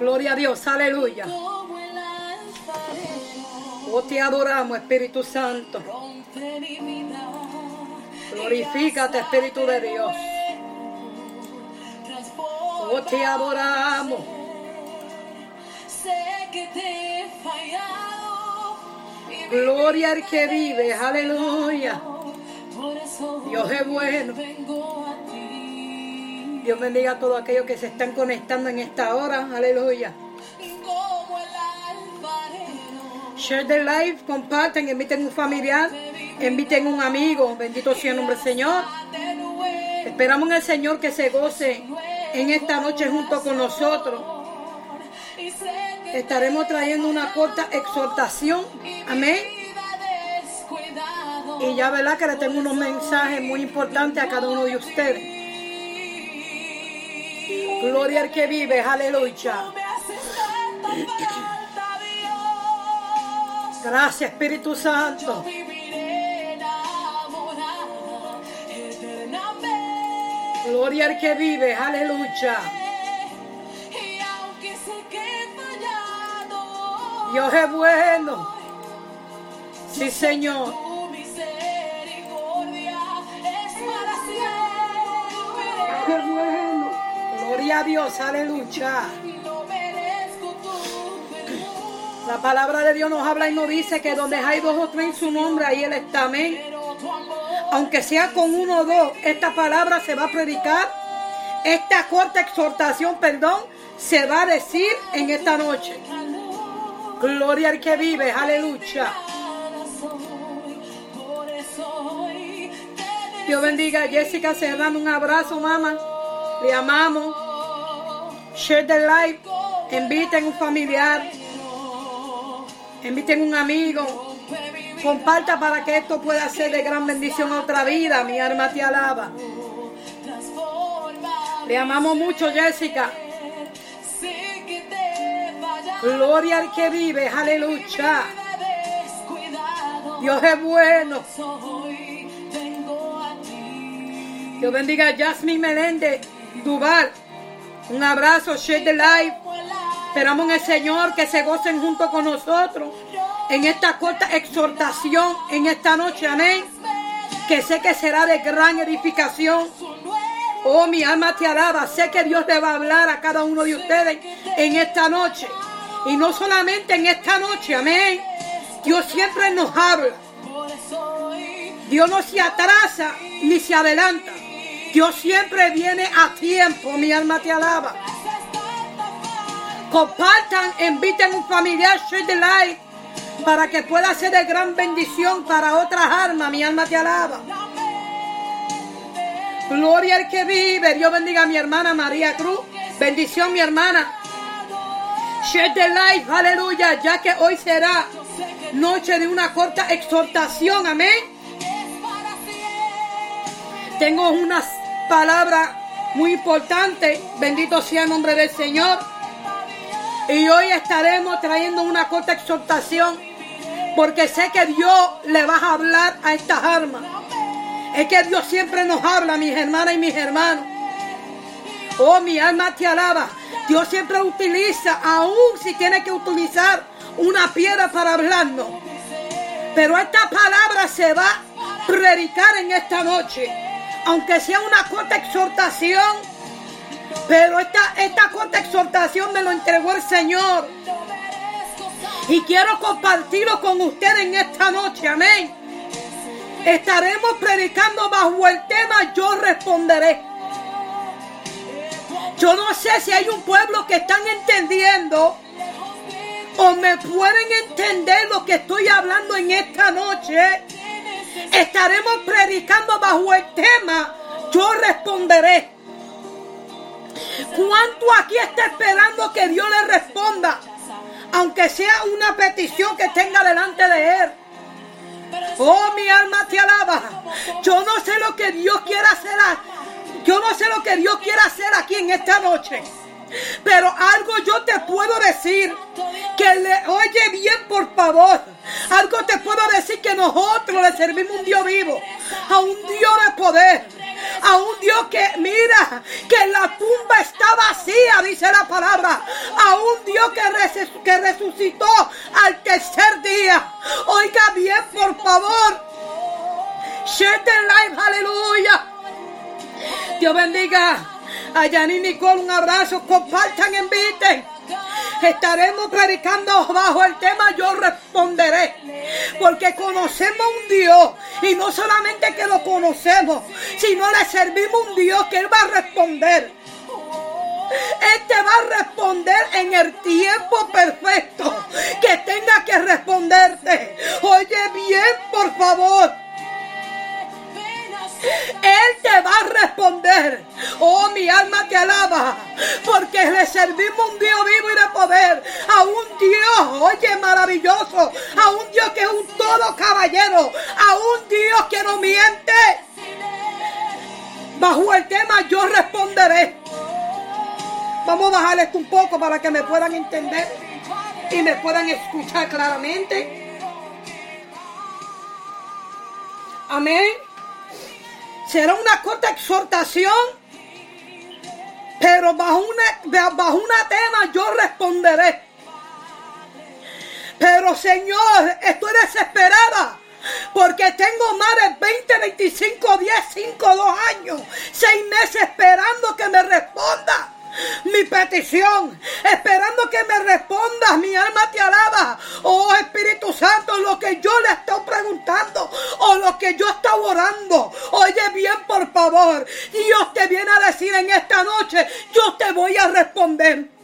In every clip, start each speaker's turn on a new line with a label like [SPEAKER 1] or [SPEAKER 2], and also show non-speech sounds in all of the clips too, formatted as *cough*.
[SPEAKER 1] Gloria a Dios, aleluya. Oh, te adoramos, Espíritu Santo. Glorifícate, Espíritu de Dios. Oh, te adoramos. Gloria al que vive, aleluya. Dios es bueno. Dios bendiga a todos aquellos que se están conectando en esta hora, aleluya. Share the live, comparten, inviten un familiar, inviten un amigo. Bendito sea el nombre del Señor. Esperamos en el Señor que se goce en esta noche junto con nosotros. Estaremos trayendo una corta exhortación. Amén. Y ya verá que le tengo unos mensajes muy importantes a cada uno de ustedes. Gloria al que vive, aleluya. Gracias, Espíritu Santo. Gloria al que vive, aleluya. Dios es bueno. Sí, Señor. Gloria a Dios, aleluya. La palabra de Dios nos habla y nos dice que donde hay dos o tres en su nombre, ahí Él está. Amén. Aunque sea con uno o dos, esta palabra se va a predicar. Esta corta exhortación, perdón, se va a decir en esta noche. Gloria al que vive, aleluya. Dios bendiga a Jessica Serrano, un abrazo, mamá. Le amamos. Share the life. Inviten un familiar. Inviten un amigo. Comparta para que esto pueda ser de gran bendición a otra vida. Mi alma te alaba. Le amamos mucho, Jessica. Gloria al que vive, aleluya. Dios es bueno. Dios bendiga a Jasmine Meléndez, Duval. Un abrazo, share the life. Esperamos en el Señor que se gocen junto con nosotros en esta corta exhortación en esta noche. Amén. Que sé que será de gran edificación. Oh, mi alma te alaba. Sé que Dios le va a hablar a cada uno de ustedes en esta noche. Y no solamente en esta noche, amén. Dios siempre nos habla. Dios no se atrasa ni se adelanta. Dios siempre viene a tiempo. Mi alma te alaba. Compartan, inviten un familiar, share the light, para que pueda ser de gran bendición para otras almas. Mi alma te alaba. Gloria al que vive. Dios bendiga a mi hermana María Cruz. Bendición, mi hermana. Share the life, aleluya, ya que hoy será noche de una corta exhortación, amén. Tengo unas palabras muy importantes, bendito sea el nombre del Señor. Y hoy estaremos trayendo una corta exhortación, porque sé que Dios le va a hablar a estas armas. Es que Dios siempre nos habla, mis hermanas y mis hermanos. Oh, mi alma te alaba. Dios siempre utiliza, aún si tiene que utilizar una piedra para hablarnos. Pero esta palabra se va a predicar en esta noche. Aunque sea una corta exhortación. Pero esta, esta corta exhortación me lo entregó el Señor. Y quiero compartirlo con ustedes en esta noche. Amén. Estaremos predicando bajo el tema Yo responderé. Yo no sé si hay un pueblo que están entendiendo o me pueden entender lo que estoy hablando en esta noche. Estaremos predicando bajo el tema Yo responderé. ¿Cuánto aquí está esperando que Dios le responda? Aunque sea una petición que tenga delante de Él. Oh, mi alma te alaba. Yo no sé lo que Dios quiere hacer. Yo no sé lo que Dios quiere hacer aquí en esta noche. Pero algo yo te puedo decir. Que le oye bien, por favor. Algo te puedo decir que nosotros le servimos a un Dios vivo. A un Dios de poder. a un Dios que, mira, que la tumba está vacía, dice la palabra, a un Dios que, resucitó al tercer día. Oiga bien, por favor. Share the life, aleluya. Dios bendiga a Janine Nicole, un abrazo, compartan, inviten. Estaremos predicando bajo el tema Yo responderé. Porque conocemos un Dios. Y no solamente que lo conocemos, sino le servimos un Dios que Él va a responder. Él te va a responder en el tiempo perfecto que tenga que responderte. Oye bien, por favor. Él te va a responder. Oh, mi alma te alaba. Porque le servimos un Dios vivo y de poder. A un Dios, oye, maravilloso. A un Dios que es un todo caballero. A un Dios que no miente. Bajo el tema yo responderé. Vamos a bajar esto un poco para que me puedan entender y me puedan escuchar claramente. Amén. Será una corta exhortación, pero bajo una, bajo una tema yo responderé. Pero Señor, estoy desesperada. Porque tengo más de 20, 25, 10, 5, 2 años, 6 meses esperando que me responda mi petición, esperando que me respondas. Mi alma te alaba. Oh Espíritu Santo, lo que yo le estoy preguntando o lo que yo estoy orando. Oye bien, por favor. Dios te viene a decir en esta noche, yo te voy a responder.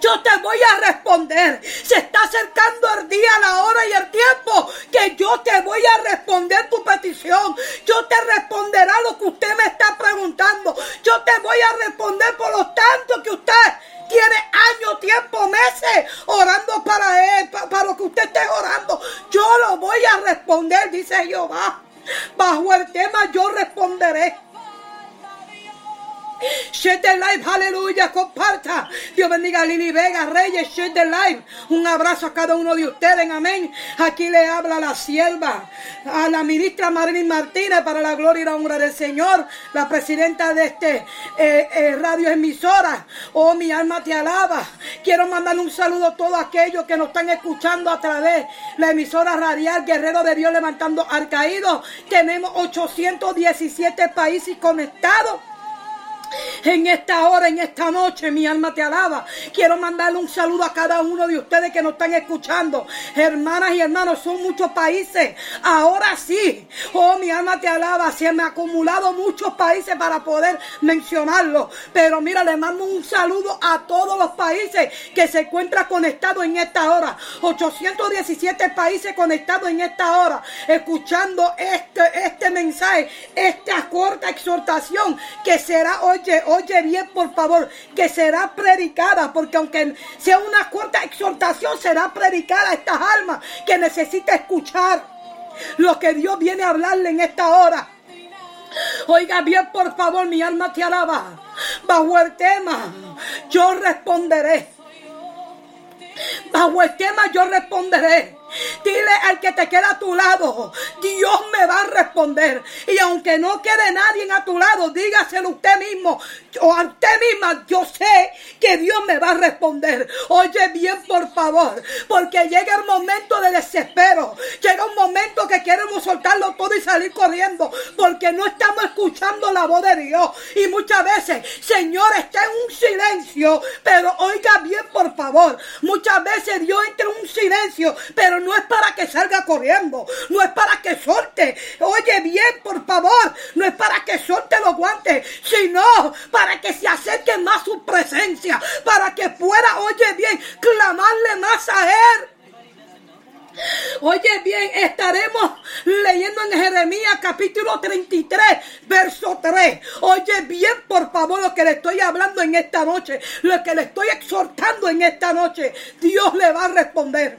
[SPEAKER 1] Yo te voy a responder. Se está acercando el día, la hora y el tiempo que yo te voy a responder tu petición. Yo te responderá lo que usted me está preguntando. Yo te voy a responder por lo tanto que usted tiene años, tiempo, meses orando para él, para, lo que usted esté orando. Yo lo voy a responder, dice Jehová. Bajo el tema yo responderé. Share the live, aleluya, comparta. Dios bendiga a Lili Vega, Reyes, share the live. Un abrazo a cada uno de ustedes, amén. Aquí le habla la sierva, a la ministra Marilyn Martínez, para la gloria y la honra del Señor, la presidenta de este eh, eh, radio emisora. Oh, mi alma te alaba. Quiero mandarle un saludo a todos aquellos que nos están escuchando a través de la emisora radial Guerrero de Dios levantando al caído. Tenemos 817 países conectados. En esta hora, en esta noche, mi alma te alaba. Quiero mandarle un saludo a cada uno de ustedes que nos están escuchando. Hermanas y hermanos, son muchos países. Ahora sí, oh, mi alma te alaba. Se me han acumulado muchos países para poder mencionarlo. Pero mira, le mando un saludo a todos los países que se encuentran conectados en esta hora. 817 países conectados en esta hora. Escuchando este, este mensaje, esta corta exhortación que será hoy oye, oye bien por favor, que será predicada, porque aunque sea una corta exhortación, será predicada a estas almas que necesita escuchar lo que Dios viene a hablarle en esta hora. Oiga bien, por favor, mi alma te alaba. Bajo el tema, yo responderé. Bajo el tema, yo responderé. Dile al que te queda a tu lado, Dios me va a responder. Y aunque no quede nadie a tu lado, dígaselo usted mismo o a usted misma, yo sé que Dios me va a responder. Oye bien, por favor, porque llega el momento de desespero. Llega un momento que queremos soltarlo todo y salir corriendo, porque no estamos escuchando la voz de Dios. Y muchas veces, Señor, está en un silencio, pero oiga bien, por favor. Muchas veces Dios entra en un silencio, pero no es para que salga corriendo, no es para que suelte. Oye bien, por favor, no es para que suelte los guantes, sino para que se acerque más su presencia, para que pueda, oye bien, clamarle más a Él. Oye bien, estaremos leyendo en Jeremías capítulo 33, verso 3. Oye bien, por favor, lo que le estoy hablando en esta noche, lo que le estoy exhortando en esta noche, Dios le va a responder.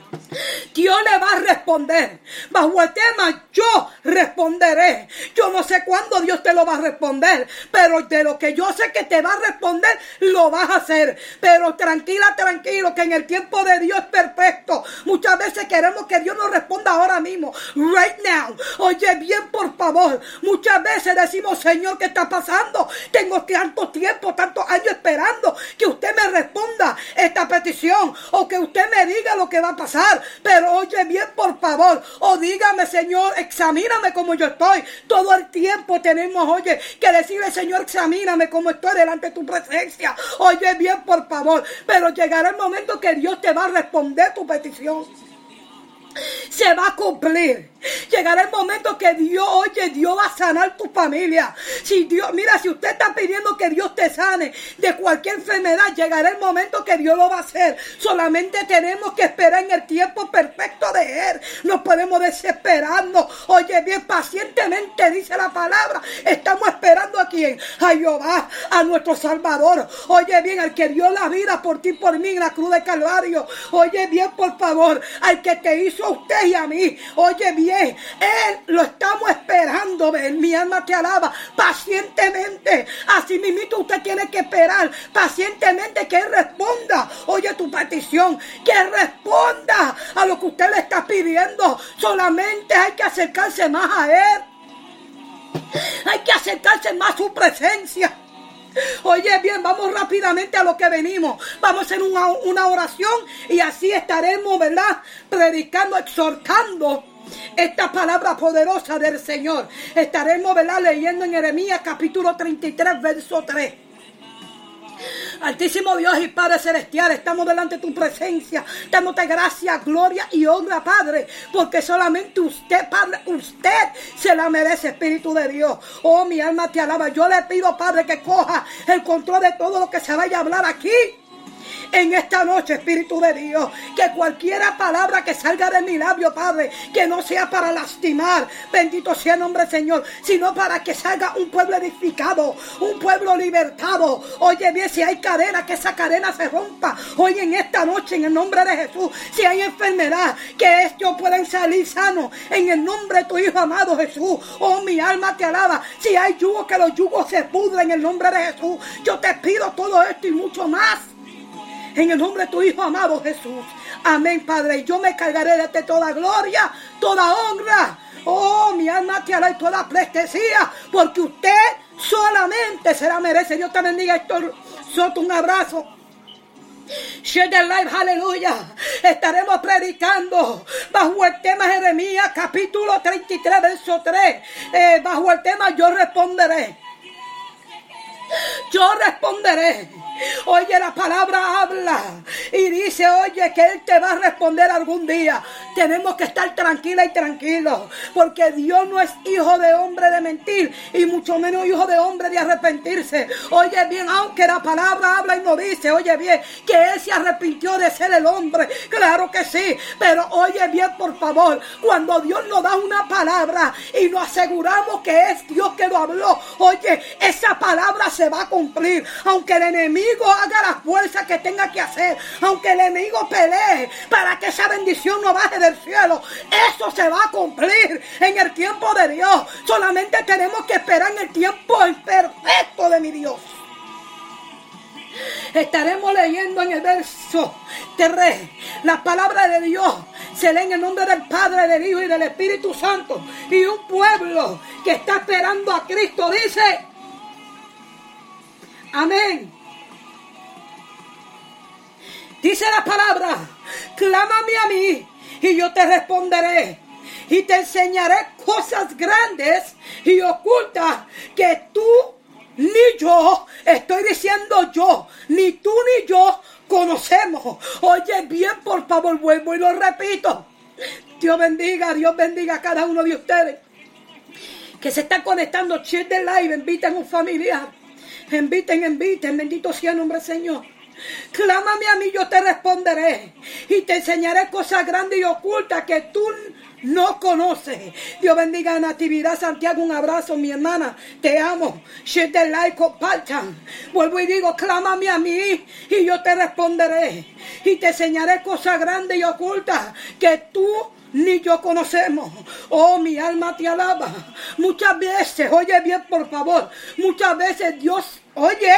[SPEAKER 1] Dios le va a responder. Bajo el tema, yo responderé. Yo no sé cuándo Dios te lo va a responder, pero de lo que yo sé que te va a responder, lo vas a hacer. Pero tranquila, tranquilo, que en el tiempo de Dios es perfecto. Muchas veces queremos que Dios nos responda ahora mismo, right now. Oye, bien, por favor. Muchas veces decimos, Señor, ¿qué está pasando? Tengo tanto tiempo, tantos años esperando que usted me responda esta petición o que usted me diga lo que va a pasar. Pero oye bien, por favor, o dígame, Señor, examíname como yo estoy. Todo el tiempo tenemos, oye, que decirle, Señor, examíname como estoy delante de tu presencia. Oye bien, por favor, pero llegará el momento que Dios te va a responder tu petición se va a cumplir. Llegará el momento que Dios, oye, Dios va a sanar tu familia. Si Dios, mira, si usted está pidiendo que Dios te sane de cualquier enfermedad, llegará el momento que Dios lo va a hacer. Solamente tenemos que esperar en el tiempo perfecto de Él. No podemos desesperarnos. Oye, bien, pacientemente dice la palabra. Estamos esperando a quién? A Jehová, a nuestro Salvador. Oye, bien, al que dio la vida por ti, por mí en la cruz de Calvario. Oye, bien, por favor, al que te hizo a usted y a mí. Oye, bien él lo estamos esperando. Mi alma te alaba pacientemente. Así mismo usted tiene que esperar pacientemente que Él responda. Oye tu petición. Que responda a lo que usted le está pidiendo. Solamente hay que acercarse más a Él. Hay que acercarse más a su presencia. Oye, bien, vamos rápidamente a lo que venimos. Vamos a hacer una, una oración y así estaremos, ¿verdad? Predicando, exhortando esta palabra poderosa del Señor. Estaremos leyendo en Jeremías capítulo 33, verso 3. Altísimo Dios y Padre Celestial, estamos delante de tu presencia, dándote gracia, gloria y honra, Padre, porque solamente usted, Padre, usted se la merece, Espíritu de Dios. Oh, mi alma te alaba. Yo le pido, Padre, que coja el control de todo lo que se vaya a hablar aquí en esta noche, Espíritu de Dios. Que cualquiera palabra que salga de mi labio, Padre, que no sea para lastimar, bendito sea el nombre del Señor, sino para que salga un pueblo edificado, un pueblo libertado. Oye bien, si hay cadena, que esa cadena se rompa. Hoy en esta noche, en el nombre de Jesús, si hay enfermedad, que estos puedan salir sanos en el nombre de tu Hijo amado Jesús. Oh, mi alma te alaba. Si hay yugo, que los yugos se pudren en el nombre de Jesús. Yo te pido todo esto y mucho más en el nombre de tu Hijo amado Jesús. Amén, Padre. Yo me cargaré de ti toda gloria, toda honra. Oh, mi alma te hará toda plestesía, porque usted solamente será merece. Dios te bendiga, Héctor Soto. Un abrazo. Share the life, aleluya. Estaremos predicando bajo el tema Jeremías, capítulo 33, verso 3. Eh, bajo el tema Yo responderé. Yo responderé. Oye, la palabra habla y dice, oye, que Él te va a responder algún día. Tenemos que estar tranquila y tranquilos, porque Dios no es hijo de hombre de mentir y mucho menos hijo de hombre de arrepentirse. Oye bien, aunque la palabra habla y nos dice, oye bien, que Él se arrepintió de ser el hombre. Claro que sí, pero oye bien, por favor, cuando Dios nos da una palabra y nos aseguramos que es Dios que lo habló, oye, esa palabra se va a cumplir, aunque el enemigo haga la fuerza que tenga que hacer, aunque el enemigo pelee para que esa bendición no baje del cielo, eso se va a cumplir en el tiempo de Dios. Solamente tenemos que esperar en el tiempo perfecto de mi Dios. Estaremos leyendo en el verso 3 la palabra de Dios. Se lee en el nombre del Padre, del Hijo y del Espíritu Santo. Y un pueblo que está esperando a Cristo dice, amén. Dice la palabra, clámame a mí y yo te responderé. Y te enseñaré cosas grandes y ocultas que tú ni yo, estoy diciendo yo, ni tú ni yo conocemos. Oye bien, por favor, vuelvo y lo repito. Dios bendiga, Dios bendiga a cada uno de ustedes que se está conectando. Cheer de live, inviten a un familiar. Inviten, inviten, bendito sea el nombre del Señor. Clámame a mí, yo te responderé. Y te enseñaré cosas grandes y ocultas que tú no conoce. Dios bendiga a Natividad Santiago. Un abrazo, mi hermana. Te amo. Share like, compartan. Vuelvo y digo, clámame a mí y yo te responderé. Y te enseñaré cosas grandes y ocultas que tú ni yo conocemos. Oh, mi alma te alaba. Muchas veces, oye bien, por favor. Muchas veces Dios, oye,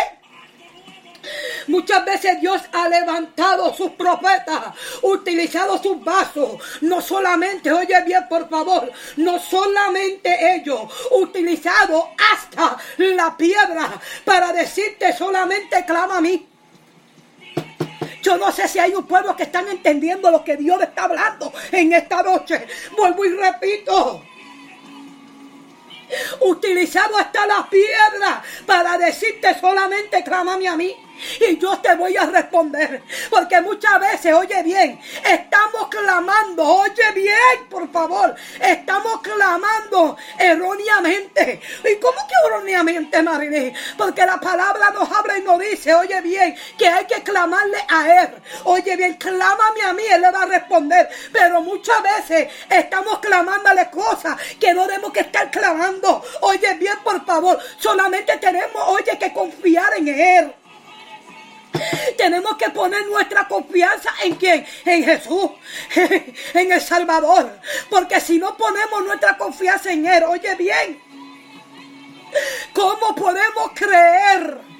[SPEAKER 1] Muchas veces Dios ha levantado sus profetas, utilizado sus vasos. No solamente, oye bien por favor, no solamente ellos, utilizado hasta la piedra para decirte solamente clama a mí. Yo no sé si hay un pueblo que están entendiendo lo que Dios está hablando en esta noche. Vuelvo y repito utilizado hasta la piedra para decirte solamente clámame a mí y yo te voy a responder. Porque muchas veces, oye bien, estamos clamando, oye bien, por favor, estamos clamando erróneamente. ¿Y cómo que erróneamente, Marilyn? Porque la palabra nos habla y nos dice, oye bien, que hay que clamarle a Él. Oye bien, clámame a mí, Él le va a responder. Pero muchas veces estamos clamándole cosas que no debemos que estar clamando. Oye bien, por favor, solamente tenemos, oye, que confiar en Él. Tenemos que poner nuestra confianza en quién? En Jesús, *laughs* en el Salvador. Porque si no ponemos nuestra confianza en Él, oye bien, ¿cómo podemos creer?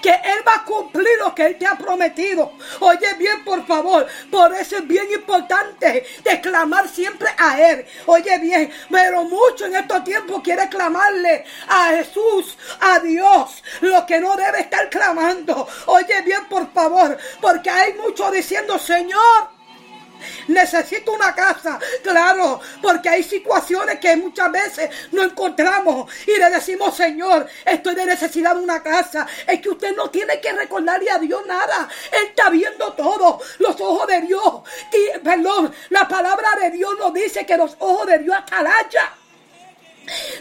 [SPEAKER 1] Que Él va a cumplir lo que Él te ha prometido. Oye bien, por favor, por eso es bien importante de clamar siempre a Él. Oye bien, pero mucho en estos tiempos quiere clamarle a Jesús, a Dios, lo que no debe estar clamando. Oye bien, por favor, porque hay muchos diciendo, Señor, Necesito una casa, claro, porque hay situaciones que muchas veces no encontramos y le decimos, Señor, estoy de necesidad de una casa. Es que usted no tiene que recordarle a Dios nada. Él está viendo todo. Los ojos de Dios, perdón, la palabra de Dios nos dice que los ojos de Dios atalayan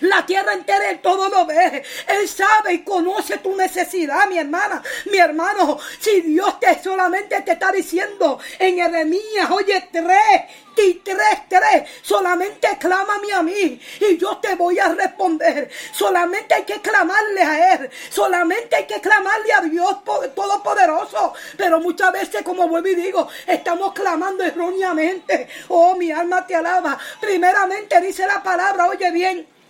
[SPEAKER 1] la tierra entera Él todo lo ve. Él sabe y conoce tu necesidad, mi hermana, mi hermano. Si Dios te solamente te está diciendo en Jeremías, oye, tres y tres, tres, solamente clámame a mí y yo te voy a responder. Solamente hay que clamarle a Él. Solamente hay que clamarle a Dios Todopoderoso. Pero muchas veces, como vuelvo y digo, estamos clamando erróneamente. Oh, mi alma te alaba. Primeramente dice la palabra, oye bien.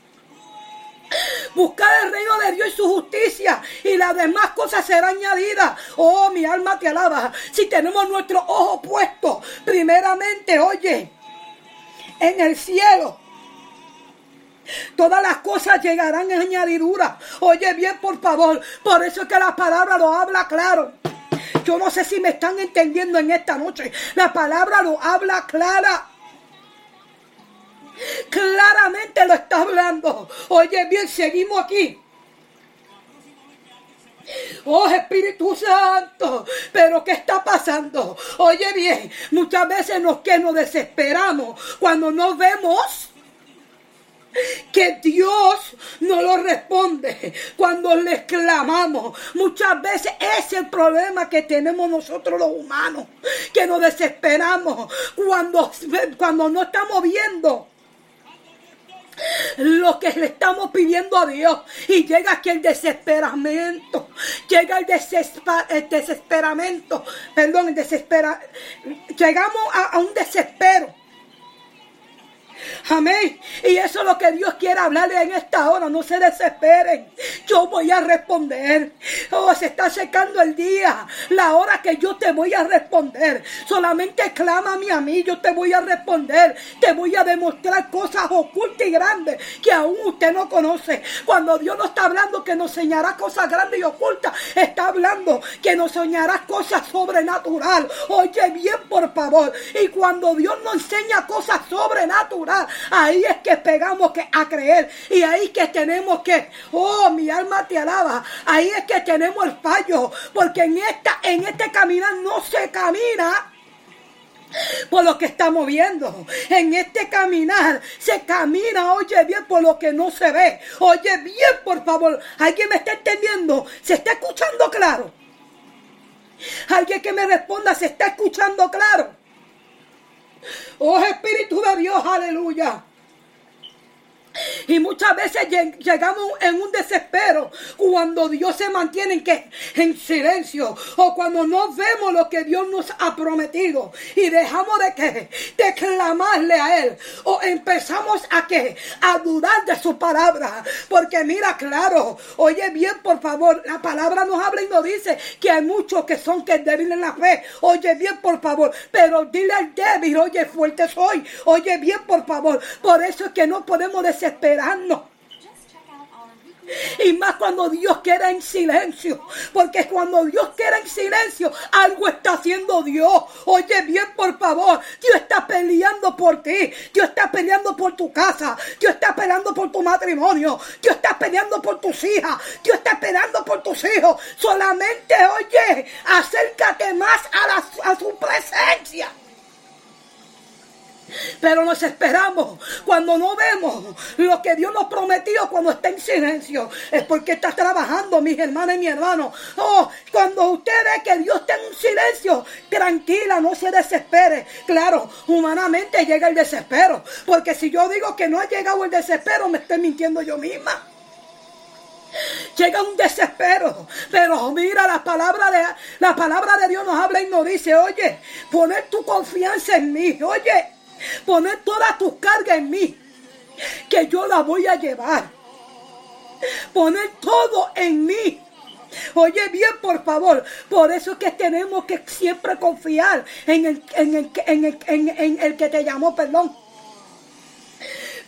[SPEAKER 1] Buscar el reino de Dios y su justicia y las demás cosas serán añadidas. Oh, mi alma te alaba. Si tenemos nuestro ojo puesto, primeramente, oye, en el cielo. Todas las cosas llegarán en añadidura. Oye bien, por favor. Por eso es que la palabra lo habla claro. Yo no sé si me están entendiendo en esta noche. La palabra lo habla clara. Claramente lo está hablando. Oye bien, seguimos aquí. Oh Espíritu Santo, pero ¿qué está pasando? Oye bien, muchas veces nos que nos desesperamos cuando no vemos que Dios no lo responde cuando le clamamos. Muchas veces es el problema que tenemos nosotros los humanos, que nos desesperamos cuando, cuando no estamos viendo lo que le estamos pidiendo a Dios. Y llega aquí el desesperamiento. Llega el, desesperamento. Perdón, el desespera. Llegamos a un desespero. Amén. Y eso es lo que Dios quiere hablarle en esta hora. No se desesperen. Yo voy a responder. Oh, se está secando el día. La hora que yo te voy a responder. Solamente clámame a mí. Yo te voy a responder. Te voy a demostrar cosas ocultas y grandes que aún usted no conoce. Cuando Dios no está hablando que nos enseñará cosas grandes y ocultas, está hablando que nos soñará cosas sobrenatural. Oye bien, por favor. Y cuando Dios nos enseña cosas sobrenaturales, Ahí es que pegamos que a creer. Y ahí es que tenemos que, oh, mi alma te alaba. Ahí es que tenemos el fallo. Porque en esta, en este caminar no se camina por lo que estamos viendo. En este caminar se camina, oye bien, por lo que no se ve. Oye bien, por favor. ¿Alguien me está entendiendo? ¿Se está escuchando claro? Alguien que me responda, ¿se está escuchando claro? Oh Espíritu de Dios, aleluya. Y muchas veces llegamos en un desespero cuando Dios se mantiene en, que, en silencio o cuando no vemos lo que Dios nos ha prometido y dejamos de que de clamarle a Él o empezamos a que a dudar de su palabra. Porque mira, claro, oye bien, por favor, la palabra nos habla y nos dice que hay muchos que son que débiles en la fe. Oye bien, por favor, pero dile al débil, oye, fuerte soy. Oye bien, por favor. Por eso es que no podemos decir esperando Y más cuando Dios queda en silencio. Porque cuando Dios queda en silencio, algo está haciendo Dios. Oye bien, por favor. Dios está peleando por ti. Dios está peleando por tu casa. Dios está peleando por tu matrimonio. Dios está peleando por tus hijas. Dios está peleando por tus hijos. Solamente, oye, acércate más a, a su presencia. Pero nos esperamos cuando no vemos lo que Dios nos prometió cuando está en silencio. Es porque está trabajando, mis hermanas y mi hermano. Oh, cuando usted ve que Dios está en silencio, tranquila, no se desespere. Claro, humanamente llega el desespero. Porque si yo digo que no ha llegado el desespero, me estoy mintiendo yo misma. Llega un desespero, pero mira la palabra de la palabra de Dios nos habla y nos dice, "Oye, poner tu confianza en mí." Oye, Poner todas tus cargas en mí, que yo la voy a llevar. Poner todo en mí. Oye bien, por favor. Por eso es que tenemos que siempre confiar en el, en el, en el, en el que te llamó, perdón.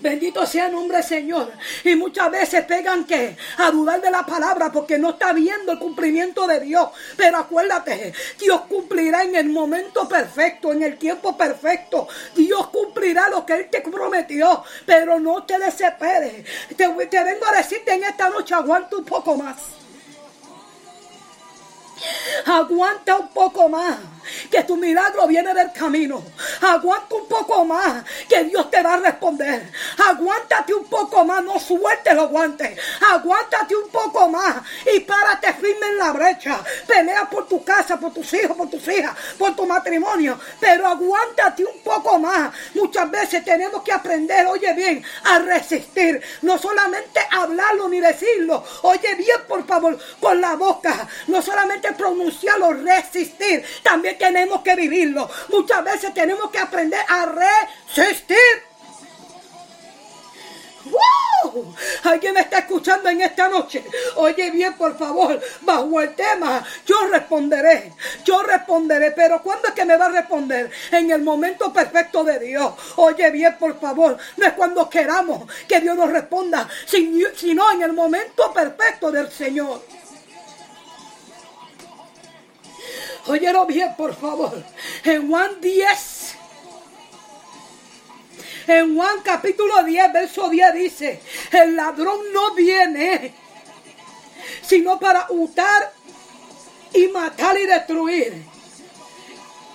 [SPEAKER 1] Bendito sea el nombre Señor. Y muchas veces pegan que a dudar de la palabra porque no está viendo el cumplimiento de Dios. Pero acuérdate, Dios cumplirá en el momento perfecto, en el tiempo perfecto. Dios cumplirá lo que Él te prometió. Pero no te desesperes. Te, te vengo a decirte en esta noche, aguanta un poco más. Aguanta un poco más, que tu milagro viene del camino. Aguanta un poco más, que Dios te va a responder. Aguántate un poco más, no sueltes los guantes. Aguántate un poco más y párate firme en la brecha. Pelea por tu casa, por tus hijos, por tus hijas, por tu matrimonio. Pero aguántate un poco más. Muchas veces tenemos que aprender, oye bien, a resistir. No solamente hablarlo ni decirlo. Oye bien, por favor, con la boca. No solamente pronunciarlo, resistir. También tenemos que vivirlo. Muchas veces tenemos que aprender a resistir. Alguien me está escuchando en esta noche. Oye bien, por favor, bajo el tema, yo responderé. Yo responderé. Pero ¿cuándo es que me va a responder? En el momento perfecto de Dios. Oye bien, por favor, no es cuando queramos que Dios nos responda, sino en el momento perfecto del Señor. Oyeron bien, por favor. En Juan 10. En Juan capítulo 10, verso 10 dice, el ladrón no viene sino para hurtar y matar y destruir.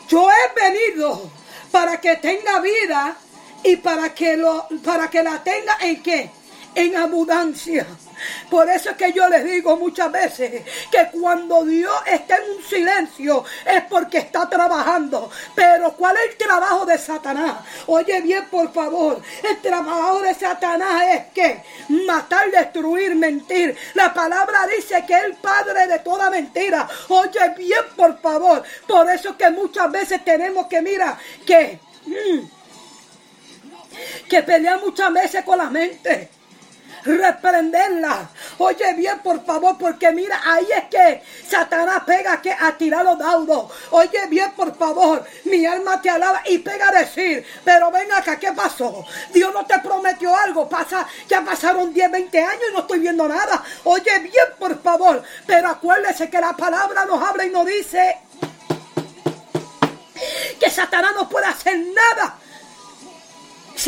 [SPEAKER 1] Yo he venido para que tenga vida y para que, lo, para que la tenga en qué? En abundancia. Por eso es que yo les digo muchas veces que cuando Dios está en un silencio es porque está trabajando. Pero ¿cuál es el trabajo de Satanás? Oye bien, por favor. El trabajo de Satanás es que matar, destruir, mentir. La palabra dice que es el padre de toda mentira. Oye bien, por favor. Por eso es que muchas veces tenemos que, mira, que... Mm, que pelear muchas veces con la mente reprenderla. Oye bien, por favor, porque mira, ahí es que Satanás pega que a tirar los daudos. Oye bien, por favor, mi alma te alaba y pega a decir, pero ven acá, ¿qué pasó? Dios no te prometió algo, pasa, ya pasaron 10, 20 años y no estoy viendo nada. Oye bien, por favor, pero acuérdese que la palabra nos habla y nos dice que Satanás no puede hacer nada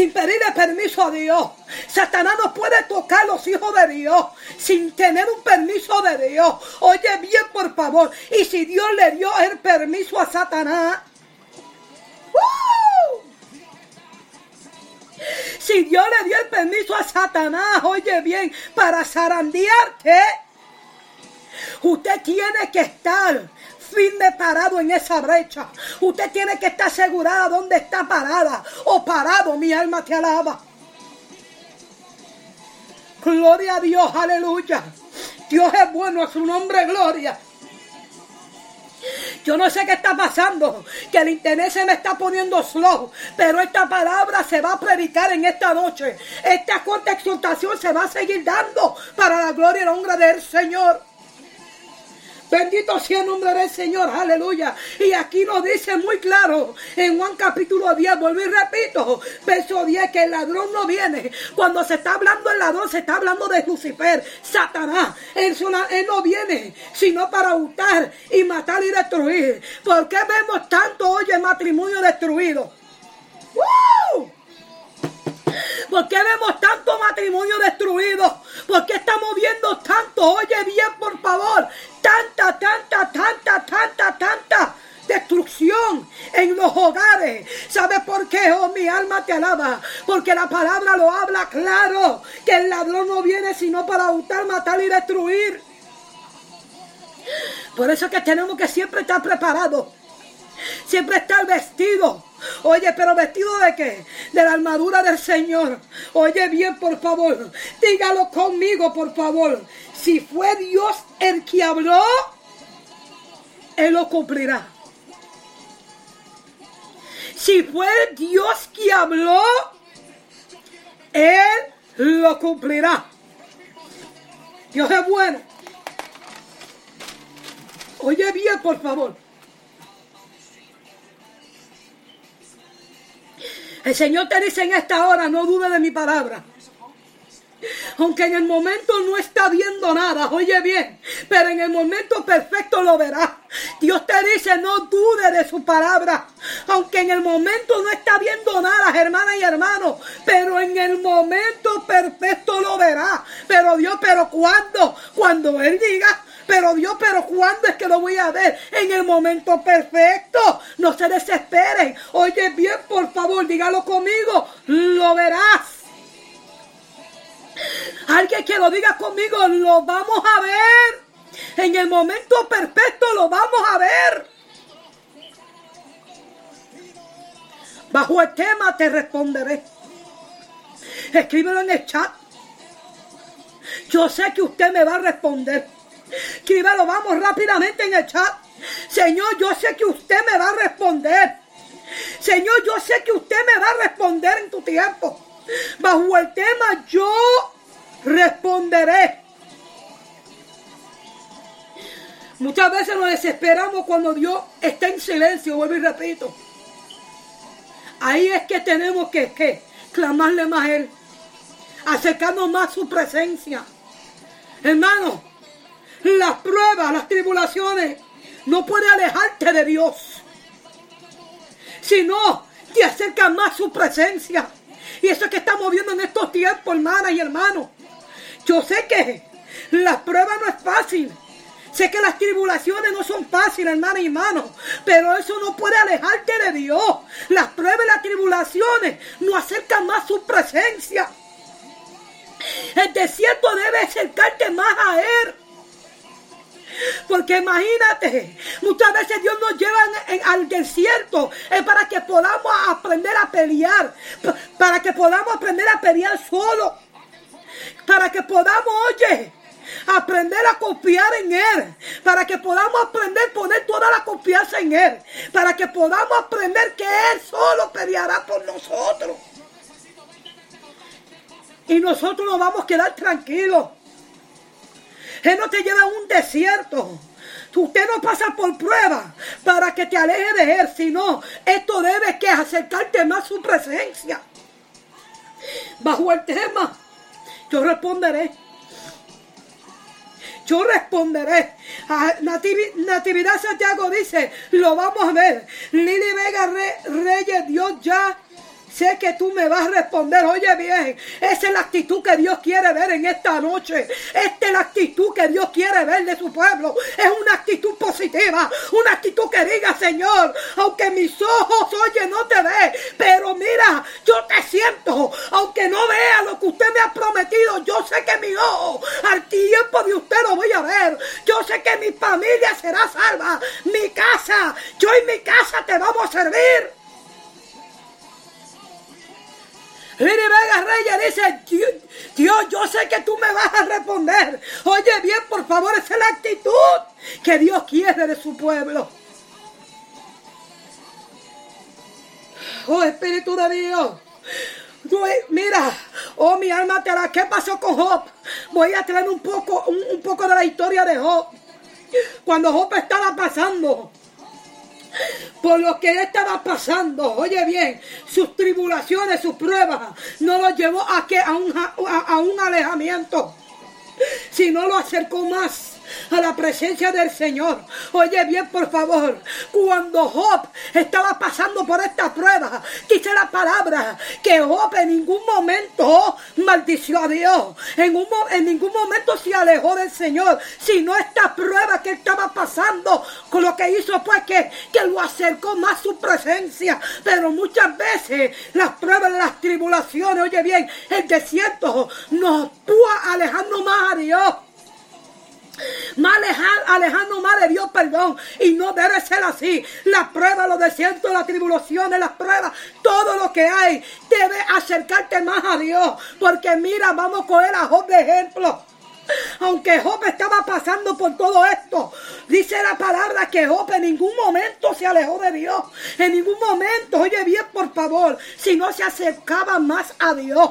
[SPEAKER 1] sin pedirle permiso a Dios. Satanás no puede tocar los hijos de Dios sin tener un permiso de Dios. Oye bien, por favor. Y si Dios le dio el permiso a Satanás, si Dios le dio el permiso a Satanás, oye bien, para zarandearte, usted tiene que estar firme parado en esa brecha. Usted tiene que estar asegurada dónde está parada o parado. Mi alma te alaba. Gloria a Dios, aleluya. Dios es bueno, a su nombre, gloria. Yo no sé qué está pasando, que el internet se me está poniendo slow, pero esta palabra se va a predicar en esta noche. Esta corta exhortación se va a seguir dando para la gloria y la honra del Señor. Bendito sea el nombre del Señor, aleluya. Y aquí nos dice muy claro en Juan capítulo 10, vuelvo y repito, verso 10, que el ladrón no viene. Cuando se está hablando del ladrón, se está hablando de Lucifer, Satanás. Él, no viene, sino para hurtar y matar y destruir. ¿Por qué vemos tanto hoy el matrimonio destruido? ¿Por qué vemos tanto matrimonio destruido? ¿Por qué estamos viendo tanto? Oye bien, por favor. Tanta, tanta, tanta, tanta, tanta destrucción en los hogares. ¿Sabe por qué? Oh, mi alma te alaba. Porque la palabra lo habla claro. Que el ladrón no viene sino para hurtar, matar y destruir. Por eso es que tenemos que siempre estar preparados. Siempre estar vestidos Oye, pero vestido de qué? De la armadura del Señor. Oye bien, por favor. Dígalo conmigo, por favor. Si fue Dios el que habló, Él lo cumplirá. Si fue Dios que habló, Él lo cumplirá. Dios es bueno. Oye bien, por favor. El Señor te dice en esta hora, no dude de mi palabra. Aunque en el momento no está viendo nada, oye bien, pero en el momento perfecto lo verá. Dios te dice, no dude de su palabra. Aunque en el momento no está viendo nada, hermana y hermano, pero en el momento perfecto lo verá. Pero Dios, pero ¿cuándo? Cuando Él diga, pero Dios, pero ¿cuándo es que lo voy a ver? En el momento perfecto. No se desesperen. Oye bien, por favor, dígalo conmigo. Lo verás. Alguien que lo diga conmigo, lo vamos a ver. En el momento perfecto lo vamos a ver. Bajo el tema te responderé. Escríbelo en el chat. Yo sé que usted me va a responder. Escríbalo, vamos rápidamente en el chat. Señor, yo sé que usted me va a responder. Señor, yo sé que usted me va a responder en tu tiempo. Bajo el tema yo responderé. Muchas veces nos desesperamos cuando Dios está en silencio, vuelvo y repito. Ahí es que tenemos que, que clamarle más a Él, acercarnos más a su presencia. Hermano, las pruebas, las tribulaciones, no puede alejarte de Dios. Sino te acerca más su presencia. Y eso es que estamos viendo en estos tiempos, hermanas y hermanos. Yo sé que la prueba no es fácil. Sé que las tribulaciones no son fáciles, hermana y hermano, pero eso no puede alejarte de Dios. Las pruebas y las tribulaciones nos acercan más su presencia. El desierto debe acercarte más a Él. Porque imagínate, muchas veces Dios nos lleva al desierto es para que podamos aprender a pelear, para que podamos aprender a pelear solo, para que podamos, oye, aprender a confiar en Él, para que podamos aprender a poner toda la confianza en Él, para que podamos aprender que Él solo peleará por nosotros. Y nosotros nos vamos a quedar tranquilos. Él no te lleva a un desierto. Usted no pasa por prueba para que te aleje de Él, sino esto debe que acercarte más a su presencia. Bajo el tema, yo responderé. Yo responderé. Natividad Santiago dice, lo vamos a ver. Lili Vega Reyes, Dios ya Sé que tú me vas a responder. Oye bien, esa es la actitud que Dios quiere ver en esta noche. Esta es la actitud que Dios quiere ver de su pueblo. Es una actitud positiva. Una actitud que diga, Señor, aunque mis ojos, oye, no te ve. Pero mira, yo te siento. Aunque no vea lo que usted me ha prometido, yo sé que mi ojo al tiempo de usted lo voy a ver. Yo sé que mi familia será salva. Mi casa, yo y mi casa te vamos a servir. Dice, Dios, yo sé que tú me vas a responder. Oye bien, por favor, esa es la actitud que Dios quiere de su pueblo. Oh Espíritu de Dios. Mira, oh mi alma te la. ¿Qué pasó con Job? Voy a traer un poco, un poco de la historia de Job. Cuando Job estaba pasando por lo que él estaba pasando. Oye bien, sus tribulaciones, sus pruebas, no lo llevó a, que, a, un, a un alejamiento, sino lo acercó más a la presencia del Señor. Oye bien, por favor, cuando Job estaba pasando por esta prueba, dice la palabra que Job en ningún momento maldició a Dios, en, un, en ningún momento se alejó del Señor, sino esta prueba que estaba pasando, con lo que hizo fue que, que lo acercó más a su presencia. Pero muchas veces las pruebas, las tribulaciones, oye bien, el desierto nos pudo alejando más a Dios más alejando más de Dios, perdón. Y no debe ser así. La prueba, los desiertos, las tribulaciones, las pruebas, todo lo que hay, debe acercarte más a Dios. Porque mira, vamos a coger a Job de ejemplo. Aunque Job estaba pasando por todo esto, dice la palabra que Job en ningún momento se alejó de Dios. En ningún momento, oye bien por favor, si no se acercaba más a Dios.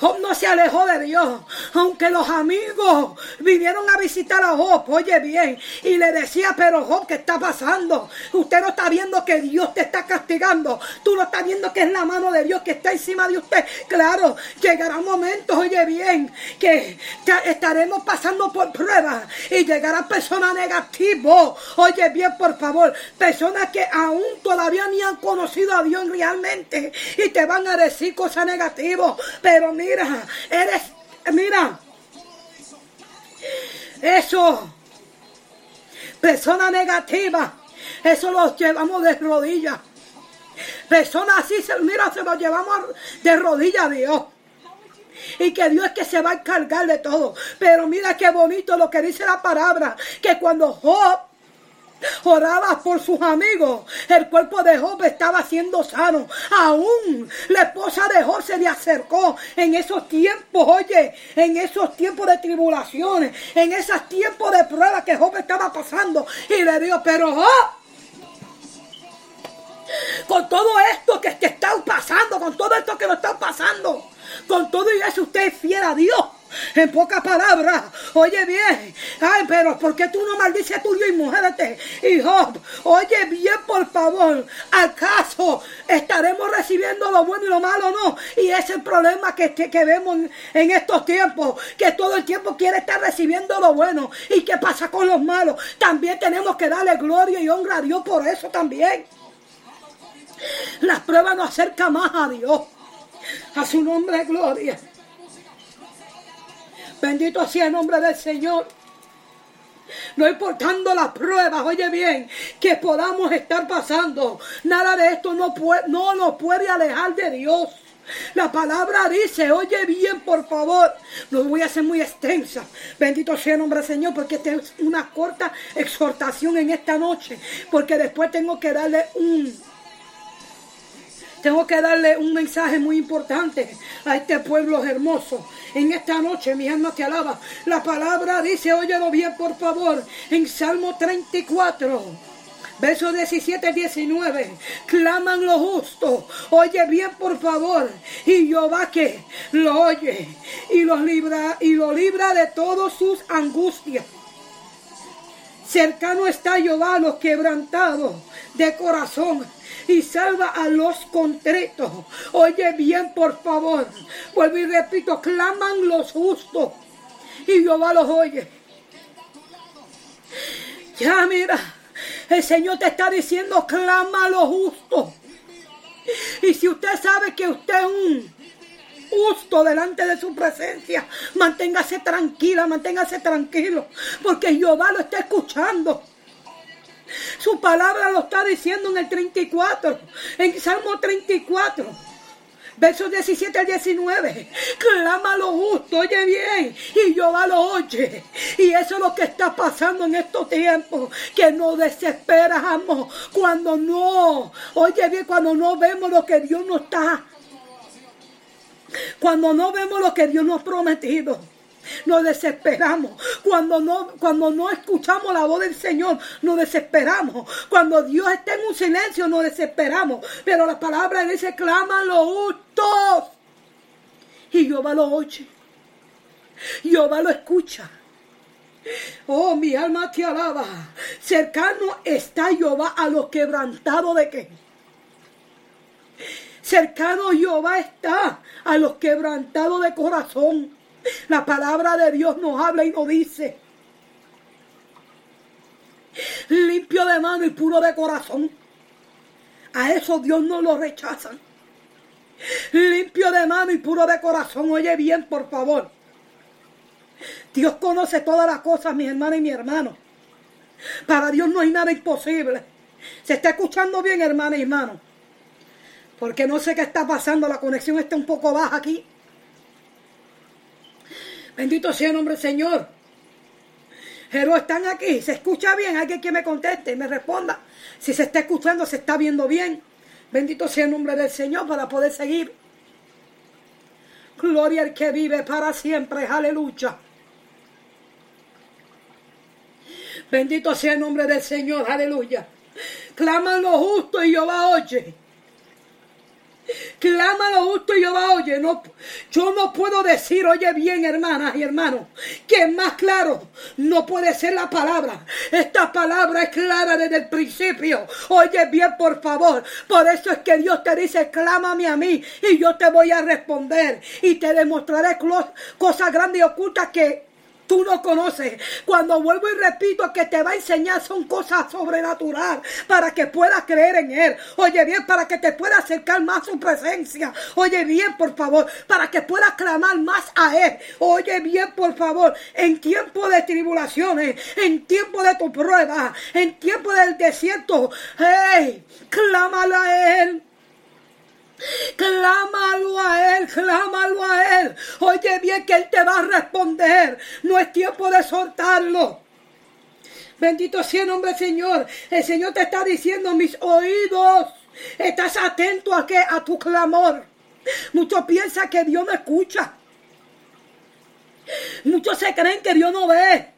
[SPEAKER 1] Job no se alejó de Dios, aunque los amigos vinieron a visitar a Job, oye bien, y le decía, pero Job, ¿qué está pasando? Usted no está viendo que Dios te está castigando, tú no estás viendo que es la mano de Dios que está encima de usted. Claro, llegará un momento, oye bien, que estaremos pasando por pruebas y llegará personas negativas, oye bien, por favor, personas que aún todavía ni han conocido a Dios realmente y te van a decir cosas negativas, pero mira, eres, mira, eso, persona negativa, eso los llevamos de rodillas. Personas así, mira, se los llevamos de rodillas a Dios. Y que Dios es que se va a encargar de todo. Pero mira qué bonito lo que dice la palabra. Que cuando Job oraba por sus amigos. El cuerpo de Job estaba siendo sano. Aún la esposa de Job se le acercó en esos tiempos, oye, en esos tiempos de tribulaciones, en esos tiempos de pruebas que Job estaba pasando. Y le dijo, pero Job, con todo esto que te está pasando, con todo esto que nos está pasando, con todo eso usted es fiel a Dios. En pocas palabras, oye bien, ay, pero ¿por qué tú no maldices a tu Dios y muérete? Y Job, oye bien, por favor, ¿acaso estaremos recibiendo lo bueno y lo malo no? Y ese es el problema que, que, vemos en, estos tiempos, que todo el tiempo quiere estar recibiendo lo bueno. ¿Y qué pasa con los malos? También tenemos que darle gloria y honra a Dios por eso también. Las pruebas nos acercan más a Dios. A su nombre de gloria. Bendito sea el nombre del Señor. No importando las pruebas, oye bien, que podamos estar pasando. Nada de esto no, puede, no nos puede alejar de Dios. La palabra dice, oye bien, por favor, no voy a hacer muy extensa. Bendito sea el nombre del Señor, porque esta es una corta exhortación en esta noche. Porque después tengo que darle un, tengo que darle un mensaje muy importante a este pueblo hermoso. En esta noche mi alma te alaba. La palabra dice, óyelo bien por favor, en Salmo 34. Verso 17 19. Claman los justos. Oye bien, por favor. Y Jehová que lo oye. Y los libra, y lo libra de todas sus angustias. Cercano está Jehová a los quebrantados de corazón y salva a los contritos. Oye bien, por favor. Vuelvo y repito, claman los justos y Jehová los oye. Ya mira, el Señor te está diciendo, clama a los justos. Y si usted sabe que usted es un justo delante de su presencia, manténgase tranquila, manténgase tranquilo, porque Jehová lo está escuchando. Su palabra lo está diciendo en el 34, en Salmo 34. Versos 17 al 19. Clama lo justo, oye bien. Y Jehová lo oye. Y eso es lo que está pasando en estos tiempos. Que nos desesperamos cuando no. Oye bien, cuando no vemos lo que Dios nos está. Cuando no vemos lo que Dios nos ha prometido nos desesperamos. Cuando no, cuando no escuchamos la voz del Señor, nos desesperamos. Cuando Dios está en un silencio, nos desesperamos. Pero la palabra dice, claman los justos. Y Jehová lo oye. Jehová lo escucha. Oh, mi alma te alaba. Cercano está Jehová a los quebrantados de qué. Cercano Jehová está a los quebrantados de corazón la palabra de Dios nos habla y nos dice, limpio de mano y puro de corazón. A eso Dios no lo rechaza. Limpio de mano y puro de corazón. Oye bien, por favor. Dios conoce todas las cosas, mis hermanas y mi hermano. Para Dios no hay nada imposible. ¿Se está escuchando bien, hermana y hermano? Porque no sé qué está pasando. La conexión está un poco baja aquí. Bendito sea el nombre del Señor. Pero están aquí, se escucha bien, alguien que me conteste y me responda. Si se está escuchando, se está viendo bien. Bendito sea el nombre del Señor para poder seguir. Gloria al que vive para siempre, aleluya. Bendito sea el nombre del Señor, aleluya. Claman los justos y Jehová oye. Clama lo justo y Jehová oye. No, yo no puedo decir, oye bien, hermanas y hermanos, que más claro no puede ser la palabra. Esta palabra es clara desde el principio. Oye bien, por favor. Por eso es que Dios te dice, clámame a mí y yo te voy a responder y te demostraré cosas grandes y ocultas que tú no conoces. Cuando vuelvo y repito que te va a enseñar son cosas sobrenaturales para que puedas creer en Él. Oye bien, para que te pueda acercar más a su presencia. Oye bien, por favor, para que puedas clamar más a Él. Oye bien, por favor, en tiempo de tribulaciones, en tiempo de tu prueba, en tiempo del desierto, hey, clámala a Él. Clámalo a Él, clámalo a Él. Oye bien que Él te va a responder. No es tiempo de soltarlo. Bendito sea el nombre Señor. El Señor te está diciendo mis oídos. Estás atento a qué? A tu clamor. Muchos piensan que Dios no escucha. Muchos se creen que Dios no ve.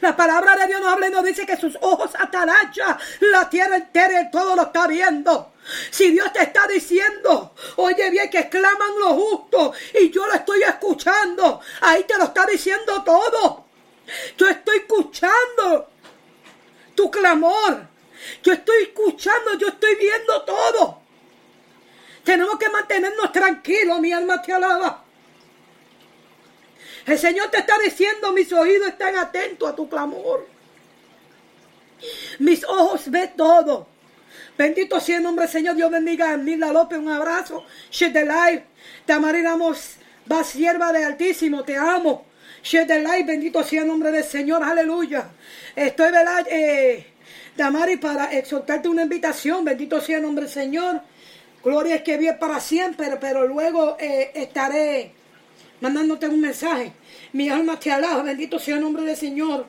[SPEAKER 1] La palabra de Dios nos habla y nos dice que sus ojos atalachas la tierra entera y todo lo está viendo. Si Dios te está diciendo, oye bien que claman los justos y yo lo estoy escuchando, ahí te lo está diciendo todo. Yo estoy escuchando tu clamor. Yo estoy escuchando, yo estoy viendo todo. Tenemos que mantenernos tranquilos, mi alma te alaba. El Señor te está diciendo, mis oídos están atentos a tu clamor. Mis ojos ven todo. Bendito sea el nombre del Señor. Dios bendiga a Nilda López. Un abrazo. Share the life. Te amaremos. Va sierva de Altísimo. Te amo. Share the. Bendito sea el nombre del Señor. Aleluya. Estoy, ¿verdad? Eh, para exhortarte una invitación. Bendito sea el nombre del Señor. Gloria es que vive para siempre. Pero luego eh, estaré mandándote un mensaje. Mi alma te alaba. Bendito sea el nombre del Señor.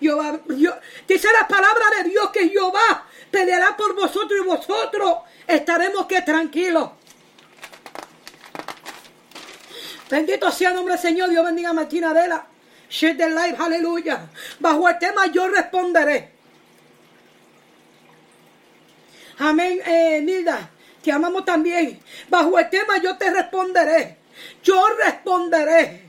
[SPEAKER 1] Jehová, yo, dice la palabra de Dios que Jehová peleará por vosotros y vosotros estaremos que tranquilos. Bendito sea el nombre del Señor. Dios bendiga a Martina Adela. Share the life, aleluya. Bajo el tema yo responderé. Amén, eh, Nilda. Te amamos también. Bajo el tema yo te responderé. Yo responderé.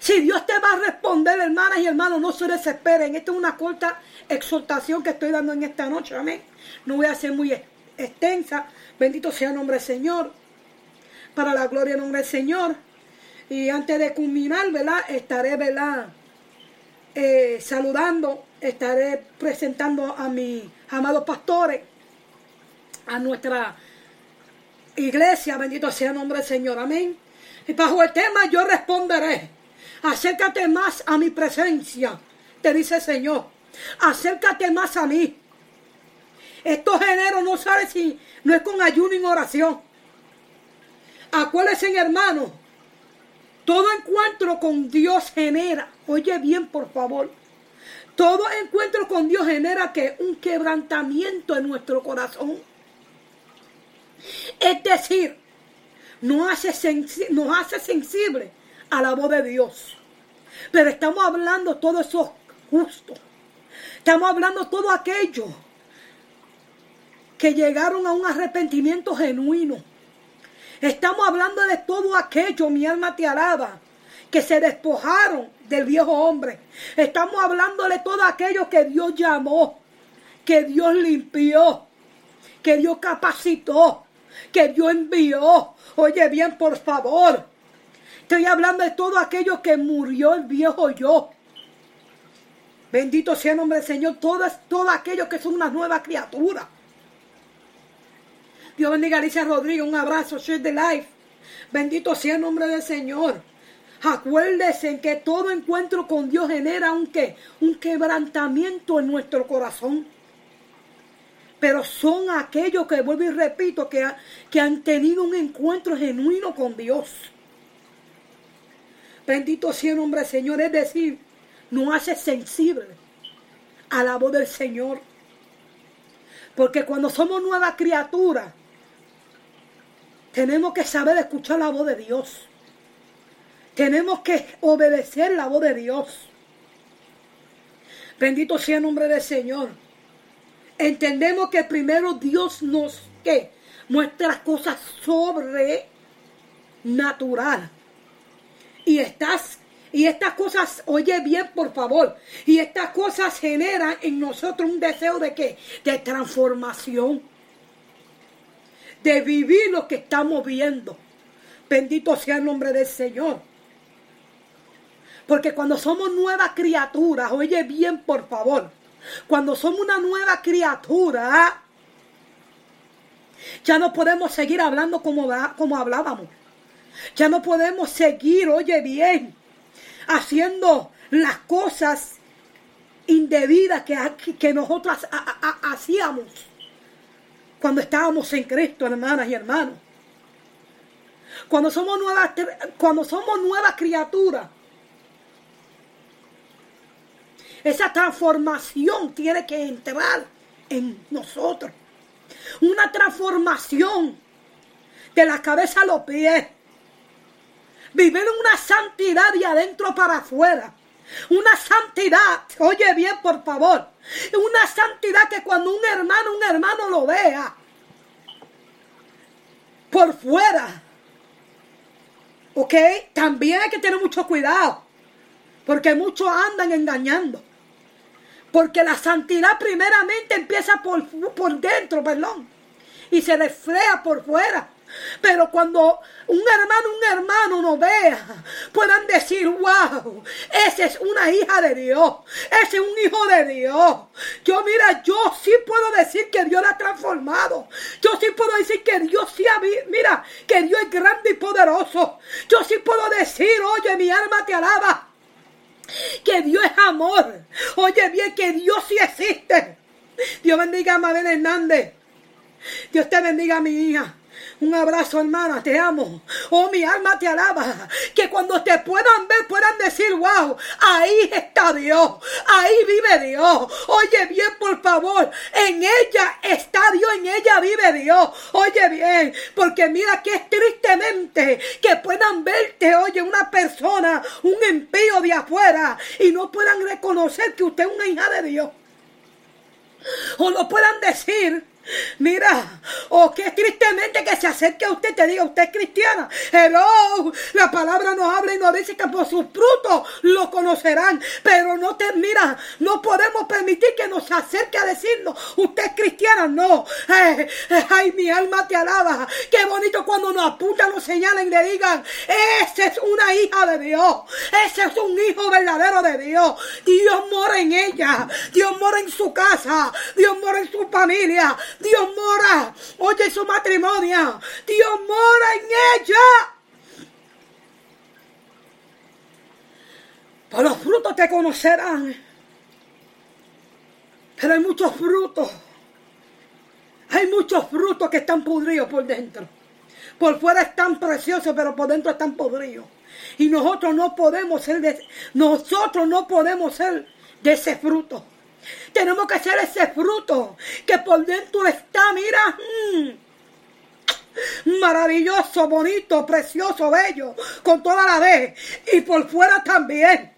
[SPEAKER 1] Si Dios te va a responder, hermanas y hermanos, no se desesperen. Esta es una corta exhortación que estoy dando en esta noche. Amén. No voy a ser muy extensa. Bendito sea el nombre del Señor. Para la gloria del nombre del Señor. Y antes de culminar, ¿verdad? Estaré, ¿verdad? Eh, saludando, estaré presentando a mis amados pastores. a nuestra iglesia, bendito sea el nombre del Señor, amén. Bajo el tema yo responderé, acércate más a mi presencia, te dice el Señor, acércate más a mí. Estos géneros no sabe si no es con ayuno y oración. Acuérdense, hermano, todo encuentro con Dios genera, oye bien por favor, todo encuentro con Dios genera que un quebrantamiento en nuestro corazón. Es decir, nos hace, nos hace sensible a la voz de Dios. Pero estamos hablando todo eso justo. Estamos hablando todo aquello que llegaron a un arrepentimiento genuino. Estamos hablando de todo aquello, mi alma te alaba, que se despojaron del viejo hombre. Estamos hablando de todo aquello que Dios llamó, que Dios limpió, que Dios capacitó, que Dios envió. Oye bien, por favor. Estoy hablando de todo aquello que murió el viejo yo. Bendito sea el nombre del Señor. Todas, todo aquello que son una nueva criatura. Dios bendiga a Alicia Rodríguez. Un abrazo. Share the life. Bendito sea el nombre del Señor. Acuérdese que todo encuentro con Dios genera un quebrantamiento en nuestro corazón. Pero son aquellos que, vuelvo y repito, que, que han tenido un encuentro genuino con Dios. Bendito sea el nombre del Señor. Es decir, nos hace sensible a la voz del Señor. Porque cuando somos nuevas criaturas, tenemos que saber escuchar la voz de Dios. Tenemos que obedecer la voz de Dios. Bendito sea el nombre del Señor. Entendemos que primero Dios nos que muestra cosas sobrenatural. Y estas y estas cosas, oye bien, por favor, y estas cosas generan en nosotros un deseo de qué? De transformación de vivir lo que estamos viendo. Bendito sea el nombre del Señor. Porque cuando somos nuevas criaturas, oye bien por favor, cuando somos una nueva criatura, ya no podemos seguir hablando como, como hablábamos. Ya no podemos seguir, oye bien, haciendo las cosas indebidas que, que nosotros hacíamos cuando estábamos en Cristo, hermanas y hermanos. Cuando somos nuevas, cuando somos nuevas criaturas. Esa transformación tiene que entrar en nosotros. Una transformación de la cabeza a los pies. Vivir una santidad de adentro para afuera. Una santidad, oye bien por favor, una santidad que cuando un hermano, un hermano lo vea por fuera, ¿ok? También hay que tener mucho cuidado, porque muchos andan engañando. Porque la santidad primeramente empieza por, por dentro, perdón, y se refleja por fuera. Pero cuando un hermano, un hermano nos vea, puedan decir, wow, esa es una hija de Dios, ese es un hijo de Dios. Yo, mira, yo sí puedo decir que Dios la ha transformado. Yo sí puedo decir que Dios sí ha, mira, que Dios es grande y poderoso. Yo sí puedo decir, oye, mi alma te alaba. Que Dios es amor. Oye bien, que Dios sí existe. Dios bendiga a Mabel Hernández. Dios te bendiga, mi hija. Un abrazo, hermana, te amo. Oh, mi alma te alaba. Que cuando te puedan ver, puedan decir, wow, ahí está Dios. Ahí vive Dios. Oye bien, por favor. En ella está Dios, en ella vive Dios. Oye bien, porque mira que es tristemente que puedan verte, oye, una persona, un impío de afuera, y no puedan reconocer que usted es una hija de Dios. O no puedan decir Mira, o oh, que tristemente que se acerque a usted te diga, usted es cristiana. Hello, la palabra nos habla y nos dice que por sus frutos lo conocerán. Pero no te, mira, no podemos permitir que nos acerque a decirnos, usted es cristiana. No, eh, eh, ay, mi alma te alaba. Qué bonito cuando nos apuntan, nos señalan y le digan, esa es una hija de Dios. Ese es un hijo verdadero de Dios. Dios mora en ella. Dios mora en su casa. Dios mora en su familia. Dios mora, oye su matrimonio, Dios mora en ella. Por los frutos te conocerán. Pero hay muchos frutos. Hay muchos frutos que están pudridos por dentro. Por fuera están preciosos, pero por dentro están podridos. Y nosotros no podemos ser de, nosotros no podemos ser de ese fruto. Tenemos que ser ese fruto que por dentro está, mira, mm, maravilloso, bonito, precioso, bello, con toda la vez. Y por fuera también.